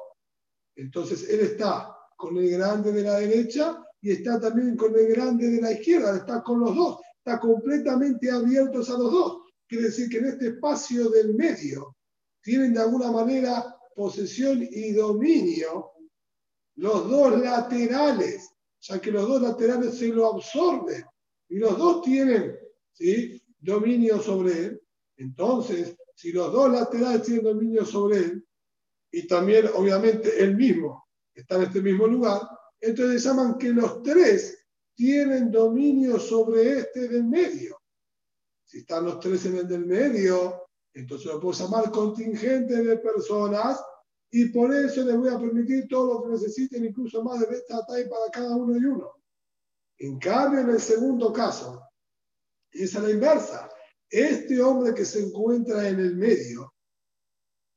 Speaker 1: entonces él está con el grande de la derecha y está también con el grande de la izquierda, está con los dos, está completamente abiertos a los dos. Quiere decir que en este espacio del medio tienen de alguna manera posesión y dominio los dos laterales, ya que los dos laterales se lo absorben y los dos tienen ¿sí? dominio sobre él. Entonces, si los dos laterales tienen dominio sobre él, y también obviamente él mismo está en este mismo lugar, entonces llaman que los tres tienen dominio sobre este del medio. Si están los tres en el del medio, entonces lo puedo llamar contingente de personas y por eso les voy a permitir todo lo que necesiten, incluso más de Betatay para cada uno y uno. En cambio, en el segundo caso, es a la inversa. Este hombre que se encuentra en el medio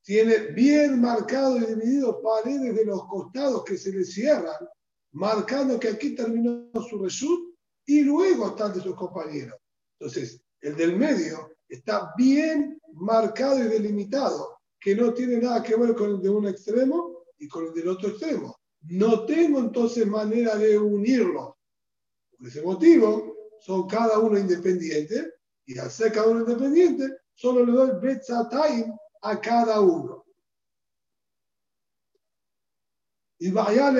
Speaker 1: tiene bien marcado y dividido paredes de los costados que se le cierran, marcando que aquí terminó su result y luego están de sus compañeros. Entonces, el del medio está bien marcado y delimitado, que no tiene nada que ver con el de un extremo y con el del otro extremo. No tengo entonces manera de unirlos. Por ese motivo, son cada uno independiente y al ser cada uno independiente, solo le doy Betzatayim a cada uno. Y vaya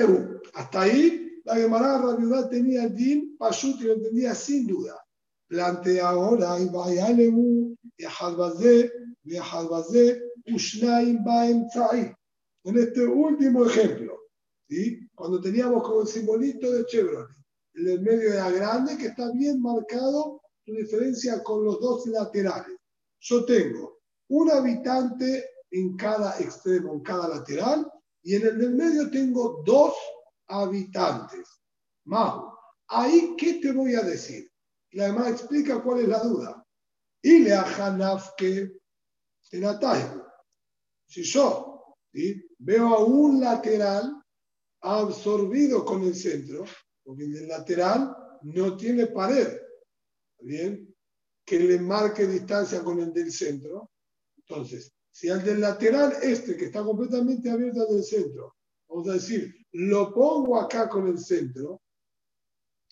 Speaker 1: hasta ahí la Gemara Rabiudad tenía el din Pashut y lo entendía sin duda. Plantea ahora, y vaya y Halbazé, y Ushnaim Baemtzai. En este último ejemplo, ¿sí? cuando teníamos como el simbolito de Chevron, el del medio era grande, que está bien marcado su diferencia con los dos laterales. Yo tengo un habitante en cada extremo, en cada lateral, y en el del medio tengo dos habitantes. Mahu, ahí, ¿qué te voy a decir? Y además explica cuál es la duda. Y le ajanafke en ataigo. Si yo veo a un lateral absorbido con el centro, porque el lateral no tiene pared, ¿bien? Que le marque distancia con el del centro. Entonces, si al del lateral este, que está completamente abierto del centro, vamos a decir, lo pongo acá con el centro,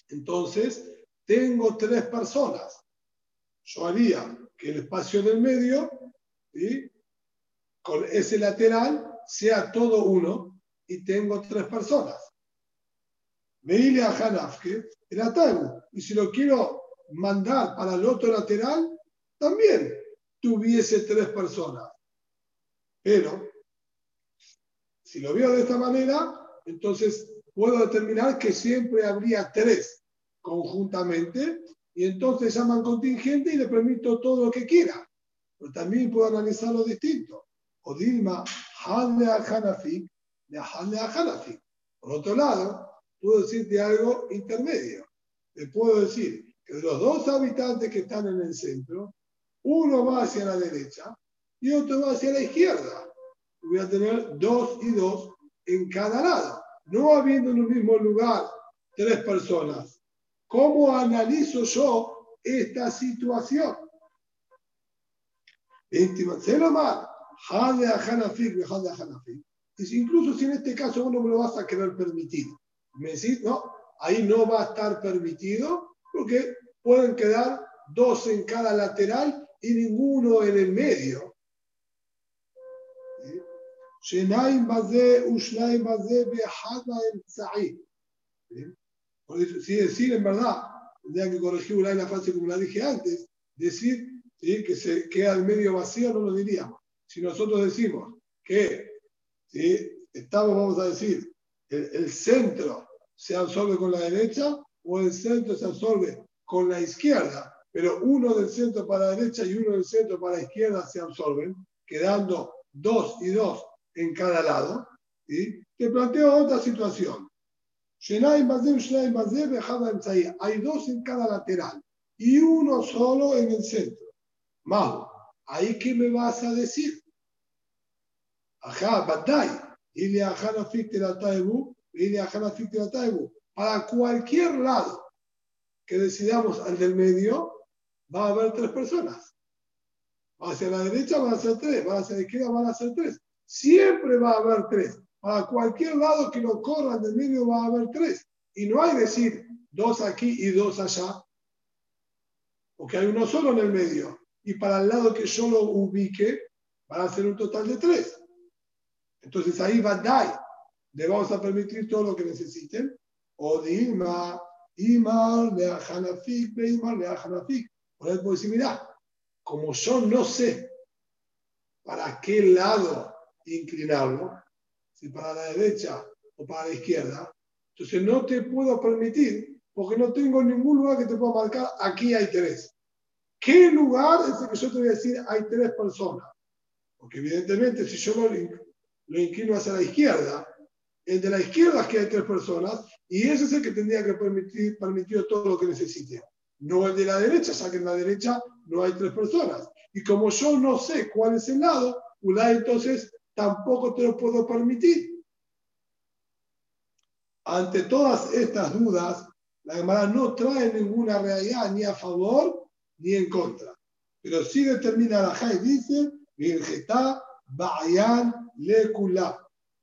Speaker 1: entonces tengo tres personas. Yo haría que el espacio del medio, con ese lateral, sea todo uno y tengo tres personas. Veile a Hanafke, el atago. Y si lo quiero mandar para el otro lateral, también tuviese tres personas. Pero, si lo veo de esta manera, entonces puedo determinar que siempre habría tres conjuntamente y entonces llaman contingente y le permito todo lo que quiera. Pero también puedo analizarlo distinto. O Dilma, Hanafik, de Hanafik. Por otro lado, puedo decirte algo intermedio. Le puedo decir que de los dos habitantes que están en el centro, uno va hacia la derecha y otro va hacia la izquierda. Voy a tener dos y dos en cada lado, no habiendo en un mismo lugar tres personas. ¿Cómo analizo yo esta situación? Incluso si en este caso uno me lo vas a querer permitir. Me decís, no, ahí no va a estar permitido porque pueden quedar dos en cada lateral y ninguno en el medio. Sí, decir en verdad, tendría que corregir la frase como la dije antes, decir que se queda el medio vacío no lo diríamos. Si nosotros decimos que estamos, vamos a decir, el, centro se absorbe con la derecha o el centro se absorbe con la izquierda, pero uno del centro para la derecha y uno del centro para la izquierda se absorben, quedando dos y dos en cada lado, ¿sí? te planteo otra situación. Hay dos en cada lateral y uno solo en el centro. Mal. ¿Ahí qué me vas a decir? Ajá, Badai. Para cualquier lado que decidamos al del medio, va a haber tres personas. Hacia la derecha van a ser tres, hacia la izquierda van a ser tres. Siempre va a haber tres. Para cualquier lado que lo corran del medio va a haber tres. Y no hay decir dos aquí y dos allá. Porque hay uno solo en el medio. Y para el lado que yo lo ubique, van a ser un total de tres. Entonces ahí va Dai. Le vamos a permitir todo lo que necesiten. O Dilma, Imar, Leajanafik, Beimar, Leajanafik. Por ahí puedo decir, mira, como yo no sé para qué lado inclinarlo, si para la derecha o para la izquierda, entonces no te puedo permitir porque no tengo ningún lugar que te pueda marcar, aquí hay tres. ¿Qué lugar es el que yo te voy a decir hay tres personas? Porque evidentemente si yo lo, lo inclino hacia la izquierda, el de la izquierda que hay tres personas y ese es el que tendría que permitir, todo lo que necesite. No el de la derecha, ya que en la derecha no hay tres personas. Y como yo no sé cuál es el lado, entonces tampoco te lo puedo permitir. Ante todas estas dudas, la Gemara no trae ninguna realidad ni a favor ni en contra. Pero sí determina la Jai, dice, Virgetá, Bayan, Lekula.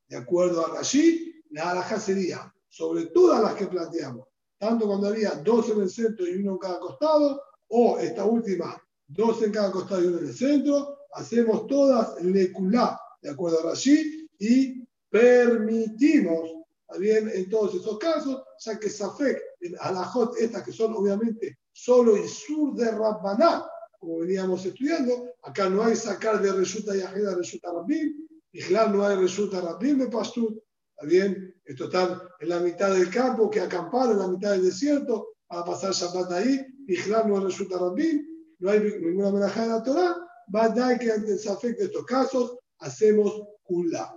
Speaker 1: De acuerdo a Rashi, la Alajá sería sobre todas las que planteamos, tanto cuando había dos en el centro y uno en cada costado, o esta última, dos en cada costado y uno en el centro, hacemos todas Lekula, de acuerdo a Rashi, y permitimos, bien, en todos esos casos, ya que Safek, en Alajot, estas que son obviamente solo y sur de Rabbaná, como veníamos estudiando, acá no hay sacar de Resulta y Ajeda Resulta Rabbim, y claro, no hay Resulta Rabbim de Pastut, bien, esto está en la mitad del campo, que acampar en la mitad del desierto, para pasar Shabbat ahí, claro, no hay Resulta Rabbim, no hay ninguna amenaza de la Torah, va a dar que ante el Safek de estos casos, hacemos kula.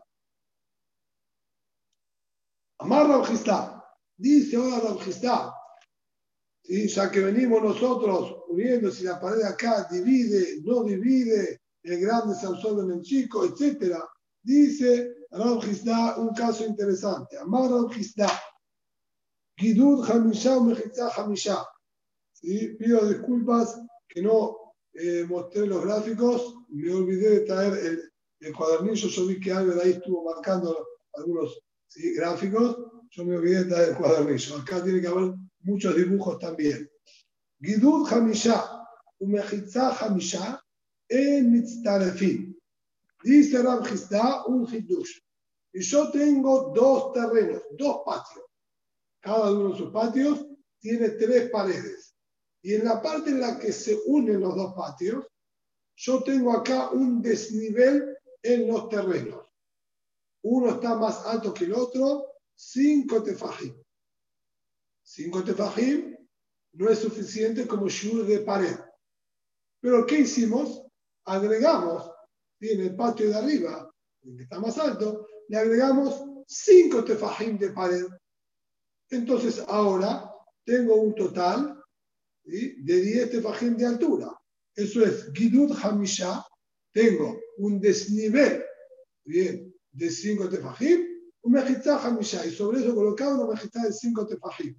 Speaker 1: Amar Rabjistá, dice ahora Rabjistá, ¿sí? ya que venimos nosotros uniendo si la pared acá divide, no divide, el grande se absorbe en el chico, etc. Dice Rabjistá un caso interesante. Amar Rabjistá, Gidud Hamisha Mejitza Hamisha. Pido disculpas que no eh, mostré los gráficos, me olvidé de traer el, el cuadernillo, yo vi que Albert ahí estuvo marcando algunos gráficos, yo me olvidé de el cuadernillo. Acá tiene que haber muchos dibujos también. Gidud Hamisha, Umechitza Hamisha, en Mitztarefim. Dice Rab un Hidush. Y yo tengo dos terrenos, dos patios. Cada uno de sus patios tiene tres paredes. Y en la parte en la que se unen los dos patios, yo tengo acá un desnivel en los terrenos. Uno está más alto que el otro, cinco tefajim. Cinco tefajim no es suficiente como shur de pared. Pero ¿qué hicimos? Agregamos, en el patio de arriba, que está más alto, le agregamos cinco tefajim de pared. Entonces ahora tengo un total de 10 tefajim de altura. Eso es Gidud Hamisha, tengo un desnivel bien, de 5 tefajim, un mejitá hamisha, y sobre eso colocado una mejitá de 5 tefajim.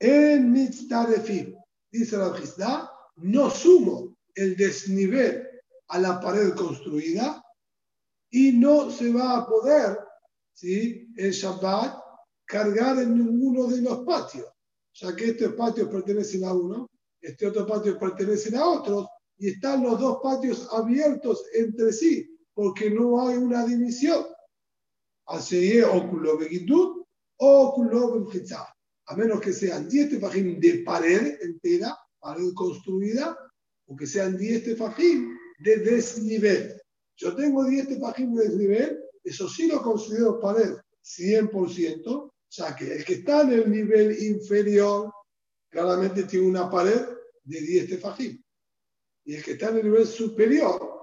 Speaker 1: En mitztarefim, dice la mejitá, no sumo el desnivel a la pared construida y no se va a poder ¿sí? el Shabbat cargar en ninguno de los patios ya que estos patios pertenecen a uno, este otro patio pertenecen a otros, y están los dos patios abiertos entre sí, porque no hay una división. Así o o a menos que sean 10 tefajim de pared entera, pared construida, o que sean 10 tefajim de desnivel. Yo tengo 10 tefajim de desnivel, eso sí lo considero pared 100%, ya que el que está en el nivel inferior claramente tiene una pared de 10 tefajim. Y el que está en el nivel superior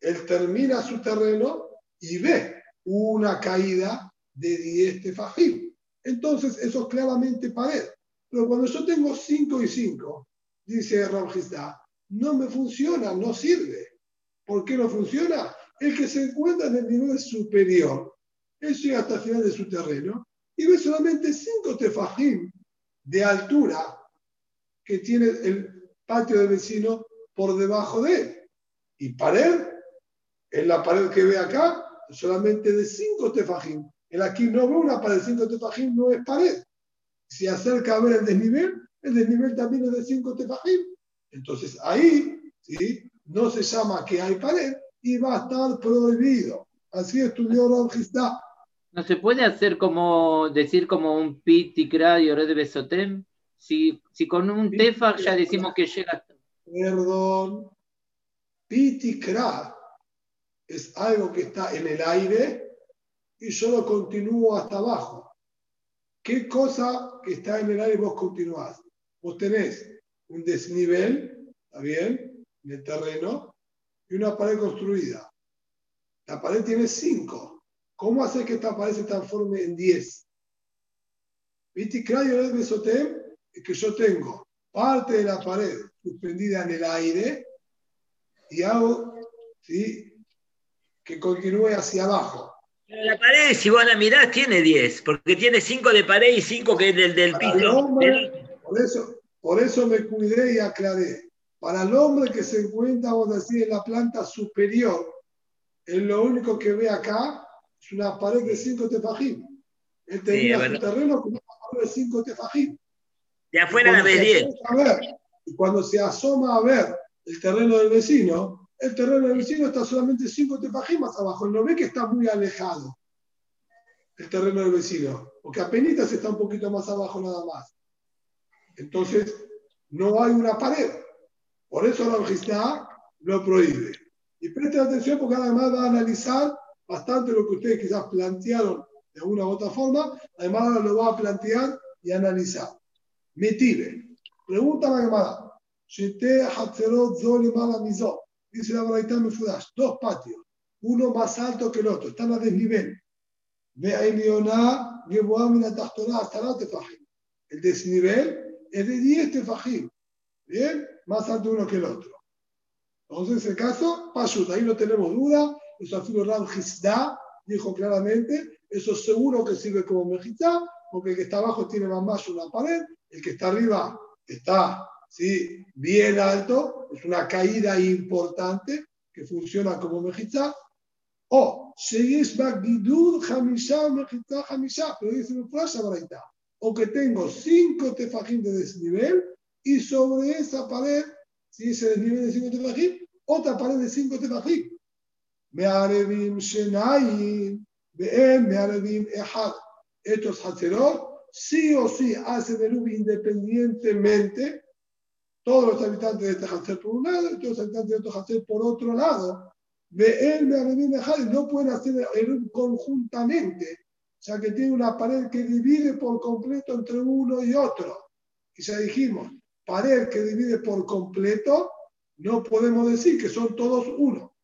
Speaker 1: él termina su terreno y ve una caída de 10 tefajim. Entonces, eso es claramente pared. Pero cuando yo tengo 5 y 5, dice Ramjistá, no me funciona, no sirve. ¿Por qué no funciona? El que se encuentra en el nivel superior, él llega hasta el final de su terreno y ve solamente 5 tefajim de altura que tiene el patio del vecino por debajo de él. Y pared, en la pared que ve acá, solamente de 5 tefajim. El aquí no una pared de 5 tefajim, no es pared. Si acerca a ver el desnivel, el desnivel también es de 5 tefajim. Entonces ahí ¿sí? no se llama que hay pared y va a estar prohibido. Así estudió Ramjistá.
Speaker 2: ¿No se puede hacer como, decir como un pit, y de besotem? Si, si con un tefaj ya decimos que llega.
Speaker 1: Perdón. Pitikra es algo que está en el aire y yo lo continúo hasta abajo. ¿Qué cosa que está en el aire vos continuás? Vos tenés un desnivel, ¿está bien? En el terreno y una pared construida. La pared tiene 5. ¿Cómo hacer que esta pared se transforme en 10? Pitikra y el besotem es que yo tengo parte de la pared suspendida en el aire y hago ¿sí? que continúe hacia abajo.
Speaker 3: La pared, si vos la mirás, tiene 10, porque tiene 5 de pared y 5 que es del, del piso.
Speaker 1: por, eso, por eso me cuidé y aclaré. Para el hombre que se encuentra, vamos a decir, en la planta superior, es lo único que ve acá es una pared de 5 tefajim. Él tenía su terreno con una pared de 5 tefajim.
Speaker 3: De afuera la ves 10.
Speaker 1: Y cuando se asoma a ver el terreno del vecino, el terreno del vecino está solamente 5 tefajim más abajo. no ve que está muy alejado el terreno del vecino, porque apenas está un poquito más abajo nada más. Entonces, no hay una pared. Por eso la Ojistá lo prohíbe. Y presten atención porque además va a analizar bastante lo que ustedes quizás plantearon de una u otra forma, además lo va a plantear y analizar. Mitire. Pregunta la Gemara. Dice la Braita Mefudash, dos patios, uno más alto que el otro, están a desnivel. El desnivel es de 10 tefajim, ¿bien? Más alto uno que el otro. Entonces, en el caso, Pashut, ahí no tenemos duda, eso afirmó Ram dijo claramente, eso seguro que sirve como mejizá, porque el que está abajo tiene más una pared, el que está arriba está ¿sí? bien alto, es una caída importante que funciona como mejizá. O, Sheyesh Bagidud Hamisha Mejizá Hamisha, pero dice frase O que tengo cinco tefajim de desnivel y sobre esa pared, si ese desnivel de cinco tefajim, otra pared de cinco tefajim. Me'arevim Shenayim, Be'em Me'arevim Ehad. Estos Hatzerot sí o sí hacen el independientemente, todos los habitantes de este Hacer por un lado y todos los habitantes de otro Hacer por otro lado. De él me no pueden hacer conjuntamente, o sea que tiene una pared que divide por completo entre uno y otro. Y ya dijimos, pared que divide por completo, no podemos decir que son todos uno.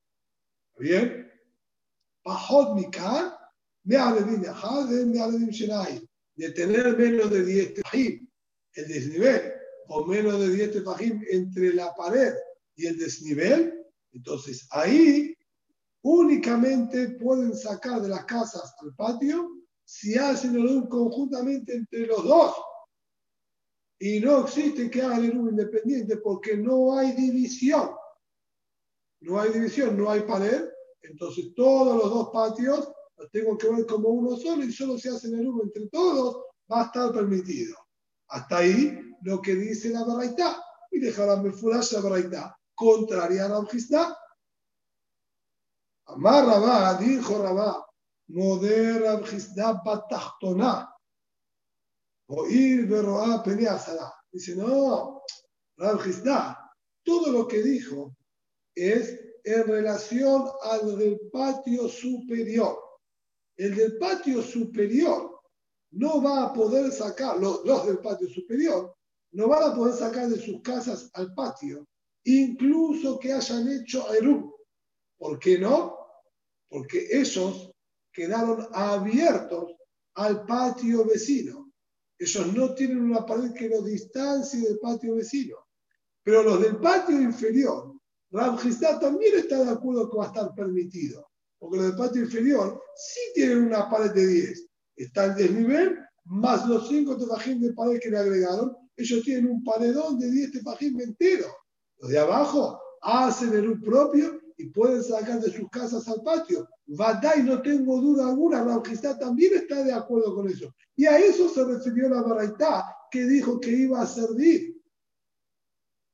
Speaker 1: ¿Bien? Pajot Mikar, me de tener menos de 10 tefajim, el desnivel, o menos de 10 tefajim entre la pared y el desnivel, entonces ahí únicamente pueden sacar de las casas al patio si hacen el UM conjuntamente entre los dos. Y no existe que hagan el independiente porque no hay división. No hay división, no hay pared. Entonces todos los dos patios tengo que ver como uno solo y solo se hace en el uno entre todos, va a estar permitido. Hasta ahí lo que dice la Baraita. Y dejará Mefurash la Baraita, contraria a la Ojistá. Amar Rabá, dijo Rabá, Moder Abjistá Batachtoná. Oír Beroá Peneazara. Dice, no, Rabjistá, todo lo que dijo es en relación al del patio superior el del patio superior no va a poder sacar, los, del patio superior, no van a poder sacar de sus casas al patio, incluso que hayan hecho Eru. ¿Por qué no? Porque esos quedaron abiertos al patio vecino. Ellos no tienen una pared que los distancie del patio vecino. Pero los del patio inferior, Ramjistá también está de acuerdo que va a estar permitido. Porque los del patio inferior sí tienen una pared de 10. Está el desnivel más los 5 tefajín de pared que le agregaron. Ellos tienen un paredón de 10 tefajín entero. Los de abajo hacen el propio y pueden sacar de sus casas al patio. y no tengo duda alguna, Ramjistá también está de acuerdo con eso. Y a eso se refirió la Baraitá, que dijo que iba a servir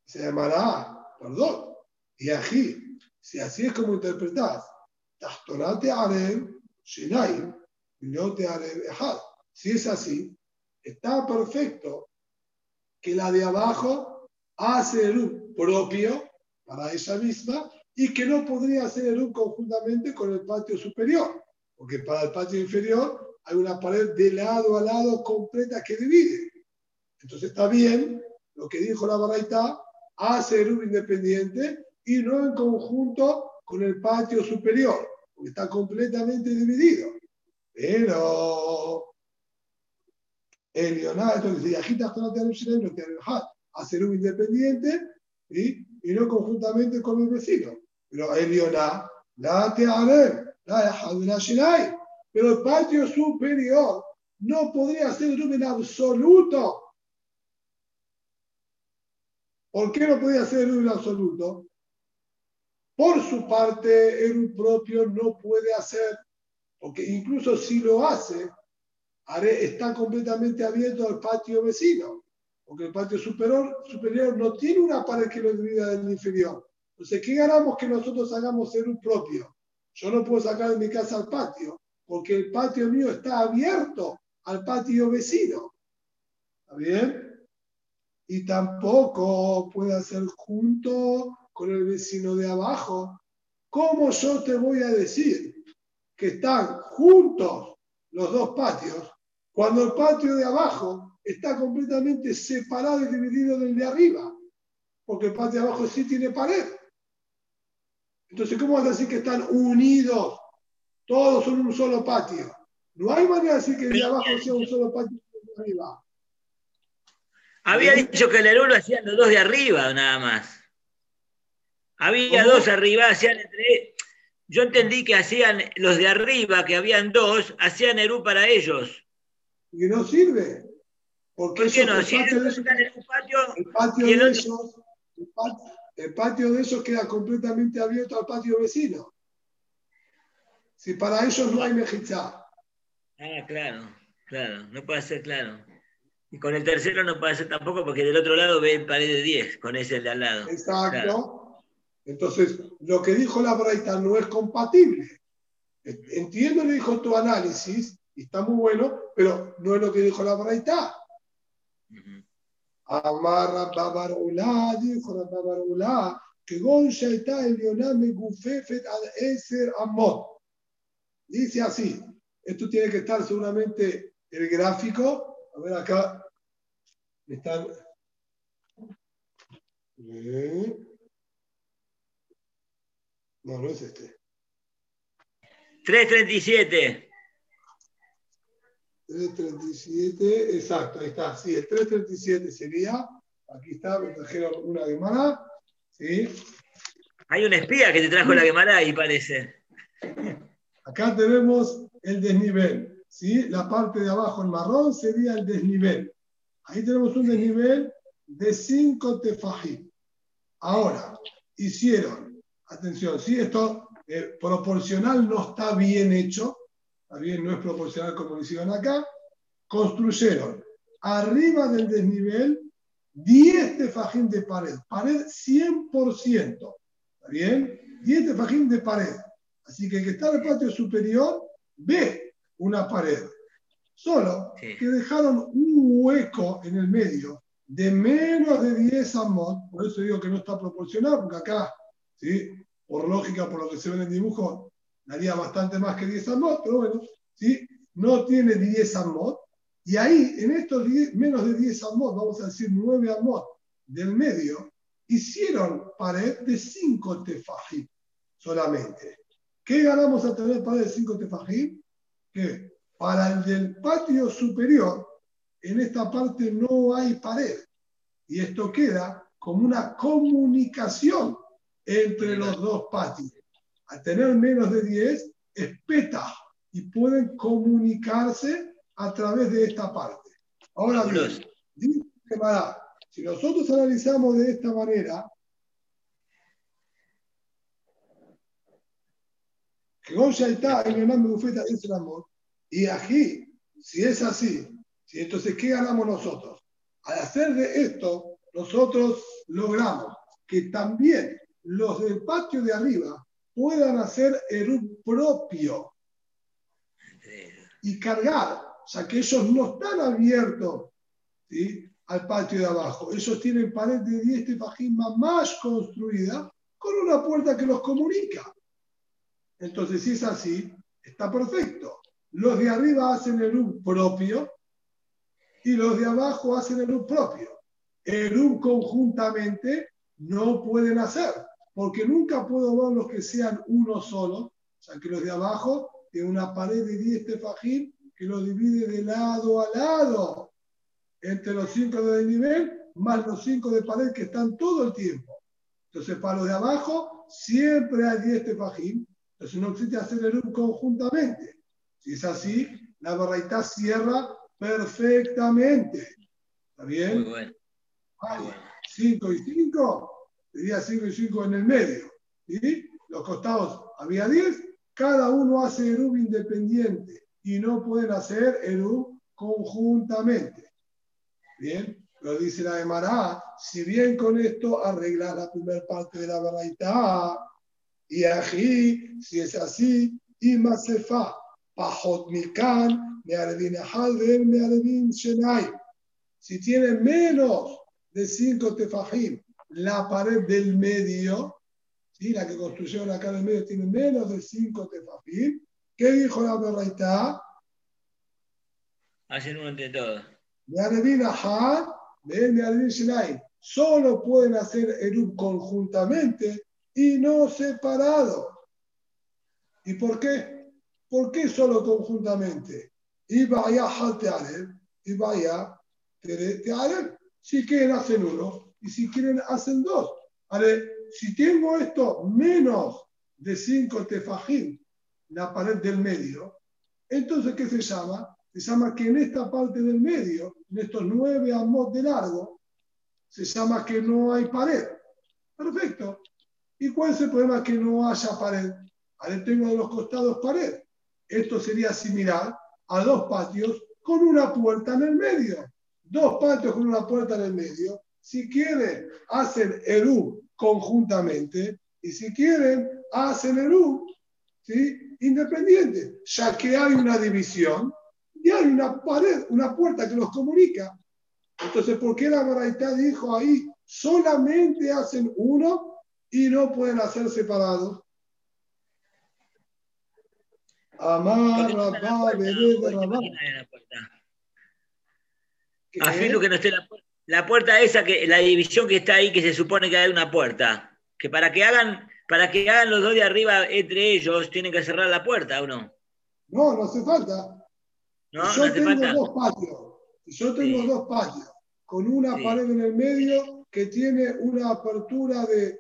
Speaker 1: se llamará, perdón, y aquí, si así es como interpretás, Tastonate Arem, Shinaim, no te Si es así, está perfecto que la de abajo hace el propio para ella misma y que no podría hacer el conjuntamente con el patio superior, porque para el patio inferior hay una pared de lado a lado completa que divide. Entonces está bien lo que dijo la Baraita, hace el independiente y no en conjunto con el patio superior, porque está completamente dividido. Pero el Leonardo dice, Yajitas con no te hacer un independiente y no conjuntamente con el vecino. Pero el Leonardo, la te la pero el patio superior no podría ser en absoluto ¿Por qué no podía ser el absoluto? Por su parte, el propio no puede hacer, porque incluso si lo hace, está completamente abierto al patio vecino, porque el patio superior, superior no tiene una pared que lo divida del inferior. Entonces, ¿qué ganamos que nosotros hagamos ser un propio? Yo no puedo sacar de mi casa al patio, porque el patio mío está abierto al patio vecino. ¿Está bien? y tampoco puede ser junto con el vecino de abajo. ¿Cómo yo te voy a decir que están juntos los dos patios cuando el patio de abajo está completamente separado y dividido del de arriba? Porque el patio de abajo sí tiene pared. Entonces, ¿cómo vas a decir que están unidos? Todos son un solo patio. No hay manera de decir que el de abajo sea un solo patio y el de arriba.
Speaker 3: Había dicho que el Eru lo hacían los dos de arriba, nada más. Había dos arriba, hacían entre. Yo entendí que hacían los de arriba, que habían dos, hacían Eru para ellos.
Speaker 1: Y no sirve. Porque
Speaker 3: ¿Por qué no?
Speaker 1: el, patio de ellos, el patio de esos queda completamente abierto al patio vecino. Si para ellos no hay mejizá.
Speaker 3: Ah, claro, claro, no puede ser claro. Y con el tercero no puede ser tampoco porque del otro lado ve pared de 10, con ese de al lado.
Speaker 1: Exacto. Entonces, lo que dijo la Braita no es compatible. Entiendo, le dijo tu análisis, y está muy bueno, pero no es lo que dijo la Braita. Amarra Babarulá, dijo la Babarulá, que Goncha está el Leoname Gufefet al Eser Amot. Dice así, esto tiene que estar seguramente el gráfico a ver acá. Están. No, no es este.
Speaker 3: 337.
Speaker 1: 337, exacto, ahí está. Sí, el 337 sería. Aquí está, me trajeron una guemara. ¿sí?
Speaker 3: Hay un espía que te trajo la guemara ahí, parece.
Speaker 1: Acá tenemos el desnivel. ¿sí? La parte de abajo en marrón sería el desnivel. Ahí tenemos un desnivel de 5 tefajim. Ahora, hicieron, atención, si esto eh, proporcional no está bien hecho, está bien, no es proporcional como lo hicieron acá, construyeron arriba del desnivel 10 tefajim de pared, pared 100%, ¿está bien? 10 tefajim de pared. Así que el que está en el patio superior ve una pared. Solo que dejaron un hueco en el medio de menos de 10 amot, por eso digo que no está proporcionado, porque acá, ¿sí? por lógica, por lo que se ve en el dibujo, daría bastante más que 10 amot, pero bueno, ¿sí? no tiene 10 amot. Y ahí, en estos menos de 10 amot, vamos a decir 9 amot del medio, hicieron pared de 5 tefajim. solamente. ¿Qué ganamos a tener pared de 5 tefajim? Que para el del patio superior, en esta parte no hay pared. Y esto queda como una comunicación entre los dos patios. Al tener menos de 10, es peta y pueden comunicarse a través de esta parte. Ahora bien, dice si nosotros analizamos de esta manera, que Gonza está en el nombre bufeta es el amor, y aquí, si es así, si entonces, ¿qué ganamos nosotros? Al hacer de esto, nosotros logramos que también los del patio de arriba puedan hacer el propio y cargar, o sea que ellos no están abiertos al patio de abajo, ellos tienen pared de 10 tefajim más construida con una puerta que los comunica. Entonces, si es así, está perfecto. Los de arriba hacen el un propio y los de abajo hacen el un propio. El un conjuntamente no pueden hacer, porque nunca puedo ver los que sean uno solo, o sea, que los de abajo tienen una pared de 10 tefajim que lo divide de lado a lado, entre los cinco de nivel más los cinco de pared que están todo el tiempo. Entonces, para los de abajo, siempre hay 10 tefajim, entonces no existe hacer el un conjuntamente. Si es así, la barraita cierra perfectamente. ¿Está bien? Muy bueno. 5 y 5, diría 5 y 5 en el medio. ¿sí? Los costados había 10, cada uno hace Erub independiente y no pueden hacer Erub conjuntamente. Bien, lo dice la Emara, si bien con esto arregla la primera parte de la barraita, y aquí, si es así, y Masefa, Pajot Mikan, Mearedin Shenai. Si tiene menos de cinco tefajim, la pared del medio, ¿sí? la que construyeron acá en el medio tiene menos de cinco tefajim, ¿qué dijo la Berraita?
Speaker 3: Hacen uno entre todos.
Speaker 1: Solo pueden hacer Erub conjuntamente y no separado. ¿Y por qué? ¿Por qué solo conjuntamente? Y vaya y vaya Si quieren hacen uno y si quieren hacen dos. si tengo esto menos de cinco tefajim, la pared del medio, entonces ¿qué se llama? Se llama que en esta parte del medio, en estos nueve amos de largo, se llama que no hay pared. Perfecto. ¿Y cuál es el problema que no haya pared? Ahora tengo de los costados pared. Esto sería similar a dos patios con una puerta en el medio. Dos patios con una puerta en el medio. Si quieren, hacen el U conjuntamente y si quieren, hacen el U ¿sí? independiente, ya que hay una división y hay una pared, una puerta que los comunica. Entonces, ¿por qué la Baraita dijo ahí solamente hacen uno y no pueden hacer separados. Amar, Rabá, Rabá.
Speaker 3: Afirmo que no esté la puerta. La puerta esa, que, la división que está ahí, que se supone que hay una puerta. Que para que hagan, para que hagan los dos de arriba entre ellos, tienen que cerrar la puerta, ¿o no?
Speaker 1: No, no hace falta. No, yo tengo dos patios. Yo tengo dos patios, con una pared en el medio que tiene una apertura de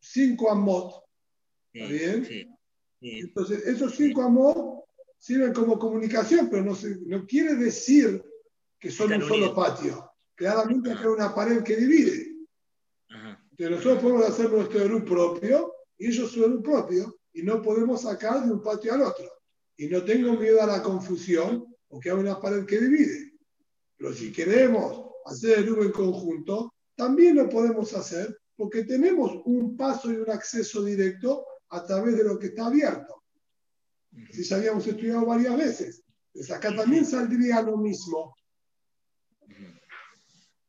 Speaker 1: 5 amot. ¿Está bien? Entonces, esos cinco amot sirven como comunicación, pero no, no quiere decir que son un solo patio. Claramente hay una pared que divide. Entonces, nosotros podemos hacer nuestro Eru propio y ellos su Eru propio y no podemos sacar de un patio al otro. Y no tengo miedo a la confusión porque hay una pared que divide. Pero si queremos hacer el en conjunto, también lo podemos hacer porque tenemos un paso y un acceso directo a través de lo que está abierto. Si ya habíamos estudiado varias veces. Pues acá también saldría lo mismo.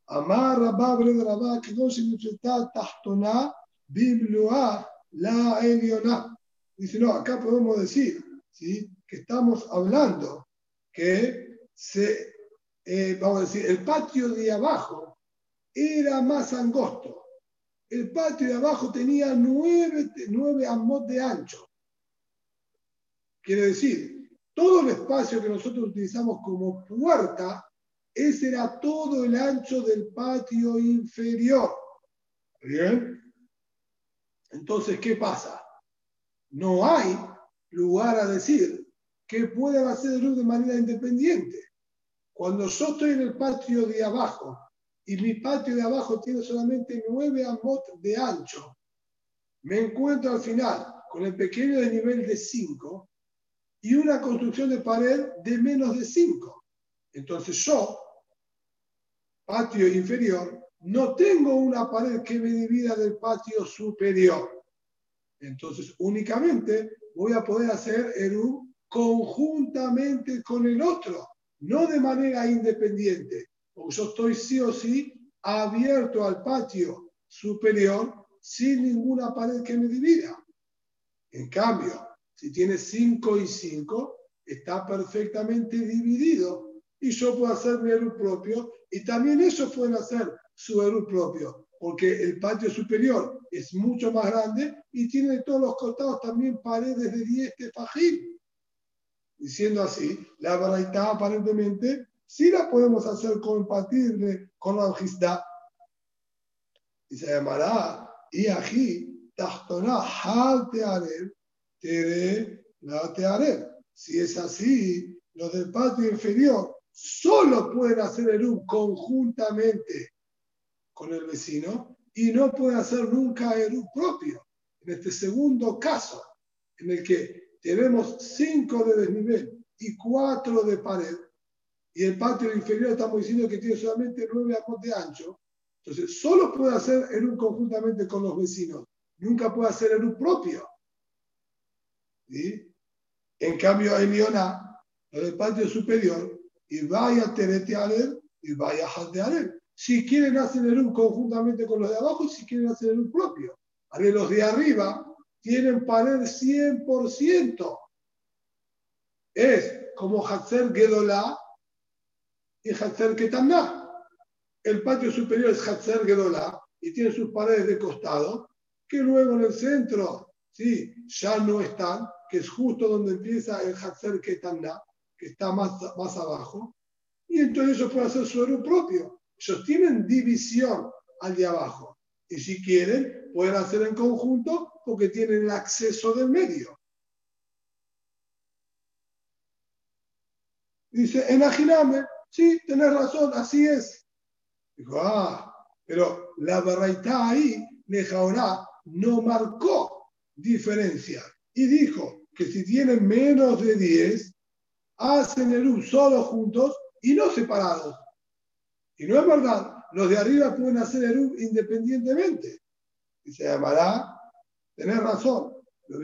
Speaker 1: Amar Rabá Rabá que no significa tahtona bibloa la eliona. Dice, no, acá podemos decir ¿sí? que estamos hablando que se, eh, vamos a decir, el patio de abajo era más angosto el patio de abajo tenía nueve, nueve amot de ancho. Quiere decir, todo el espacio que nosotros utilizamos como puerta, ese era todo el ancho del patio inferior. ¿Bien? Entonces, ¿qué pasa? No hay lugar a decir que puedan hacer luz de manera independiente. Cuando yo estoy en el patio de abajo y mi patio de abajo tiene solamente 9 amot de ancho, me encuentro al final con el pequeño de nivel de 5 y una construcción de pared de menos de 5. Entonces yo, patio inferior, no tengo una pared que me divida del patio superior. Entonces únicamente voy a poder hacer el conjuntamente con el otro, no de manera independiente, porque yo estoy sí o sí abierto al patio superior sin ninguna pared que me divida. En cambio, si tiene 5 y 5, está perfectamente dividido y yo puedo hacer mi Eru propio y también ellos pueden hacer su Eru propio, porque el patio superior es mucho más grande y tiene de todos los costados también paredes de 10 tefajim. Diciendo así, la baraita aparentemente sí la podemos hacer compatible con la Gisda. Y se llamará aquí, Tachtona, Hal Tere, la. Si es así, los del patio inferior solo pueden hacer el U conjuntamente con el vecino y no pueden hacer nunca el U propio. En este segundo caso, en el que tenemos cinco de desnivel y cuatro de pared, y el patio inferior estamos diciendo que tiene solamente nueve amos de ancho, entonces solo puede hacer el U conjuntamente con los vecinos, nunca puede hacer el U propio. En cambio, en Liona, el patio superior, y vaya a y vaya a Si quieren hacer el un conjuntamente con los de abajo, si quieren hacer el un propio. Ahora los de arriba tienen pared 100%. Es como Hatzer Gedolá y Hatzer Ketamná. El patio superior es Hatzer Gedolá y tiene sus paredes de costado, que luego en el centro, sí, ya no están, que es justo donde empieza el Hatzer Ketamná que está más, más abajo, y entonces ellos pueden hacer su propio. Ellos tienen división al de abajo. Y si quieren, pueden hacer en conjunto porque tienen el acceso del medio. Dice, enaginame, sí, tenés razón, así es. Dijo, ah, pero la verdad ahí, Nejaorá, no marcó diferencia. Y dijo que si tienen menos de 10, hacen el U solo juntos y no separados. Y no es verdad, los de arriba pueden hacer el U independientemente. Y se llamará, tenés razón, lo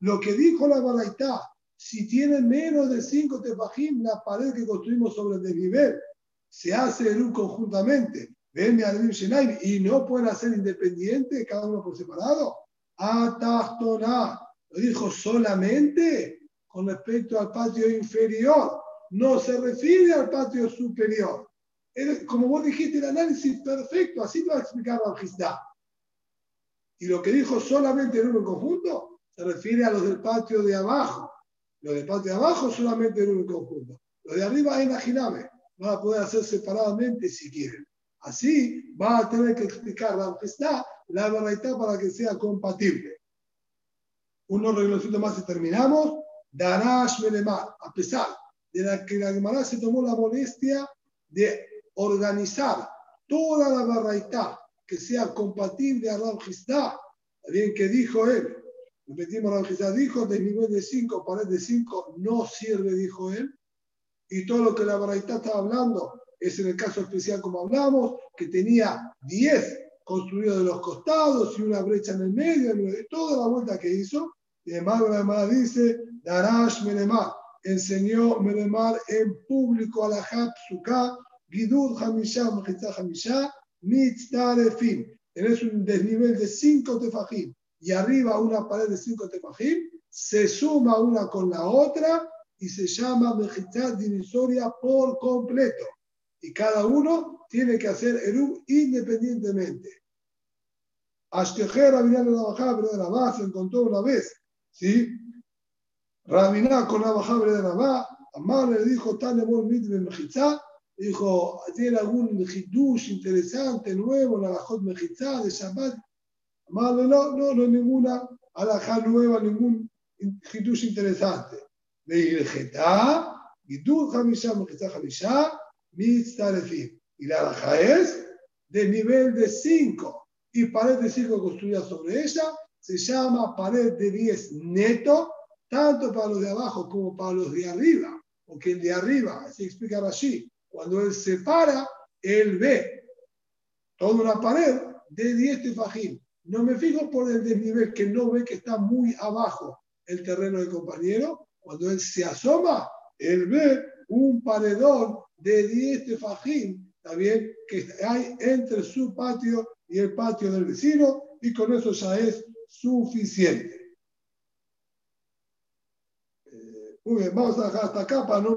Speaker 1: lo que dijo la Balaitá, si tiene menos de cinco tefajim, la pared que construimos sobre el desnivel, se hace el U conjuntamente, y no pueden hacer independiente, cada uno por separado. Atachtoná, lo dijo solamente con respecto al patio inferior, no se refiere al patio superior. Como vos dijiste, el análisis perfecto, así te va a explicar la Y lo que dijo solamente en un conjunto se refiere a los del patio de abajo. Los del patio de abajo solamente en un conjunto. Los de arriba, imaginame, van a poder hacer separadamente si quieren. Así va a tener que explicar la la verdad para que sea compatible unos reglositos más y terminamos. Darash Melemar, a pesar de la que la Gemara se tomó la molestia de organizar toda la barraita que sea compatible a Rav bien que dijo él, repetimos, Rav dijo, de nivel de 5, pared de 5, no sirve, dijo él, y todo lo que la barraita estaba hablando es en el caso especial como hablamos, que tenía 10 construidos de los costados y una brecha en el medio, toda la vuelta que hizo, y además dice, Darash Menemar, enseñó Menemar en público a la Hapsuka, Gidud Hamisha, Mejitza Hamisha, fin Tenés un desnivel de 5 tefajim y arriba una pared de 5 tefajim, se suma una con la otra y se llama Mejitza divisoria por completo. Y cada uno tiene que hacer Eruv independientemente. Ashtejer Rabiná la bajada de la base, se encontró una vez, ¿sí? Rabiná con la bajada de base, Amar le dijo, Tanemol Mitbe Mejizá, dijo, ¿tiene algún hidush interesante, nuevo, la bajot Mejizá de Shabbat? Amar no, no, no hay ninguna alajá nueva, ningún hidush interesante. Le dije, Gidul Hamisha Mejizá Hamisha, Mitzarefim. Y la alajá es de nivel de 5 y pared de 5 construida sobre ella, se llama pared de 10 neto, tanto para los de abajo como para los de arriba. Porque el de arriba, así explica así, cuando él se para, él ve toda una pared de 10 tefajín. No me fijo por el desnivel que no ve que está muy abajo el terreno del compañero. Cuando él se asoma, él ve un paredón de 10 tefajín, también que hay entre su patio y el patio del vecino, y con eso ya es suficiente. Eh, muy bien, vamos a dejar hasta acá para no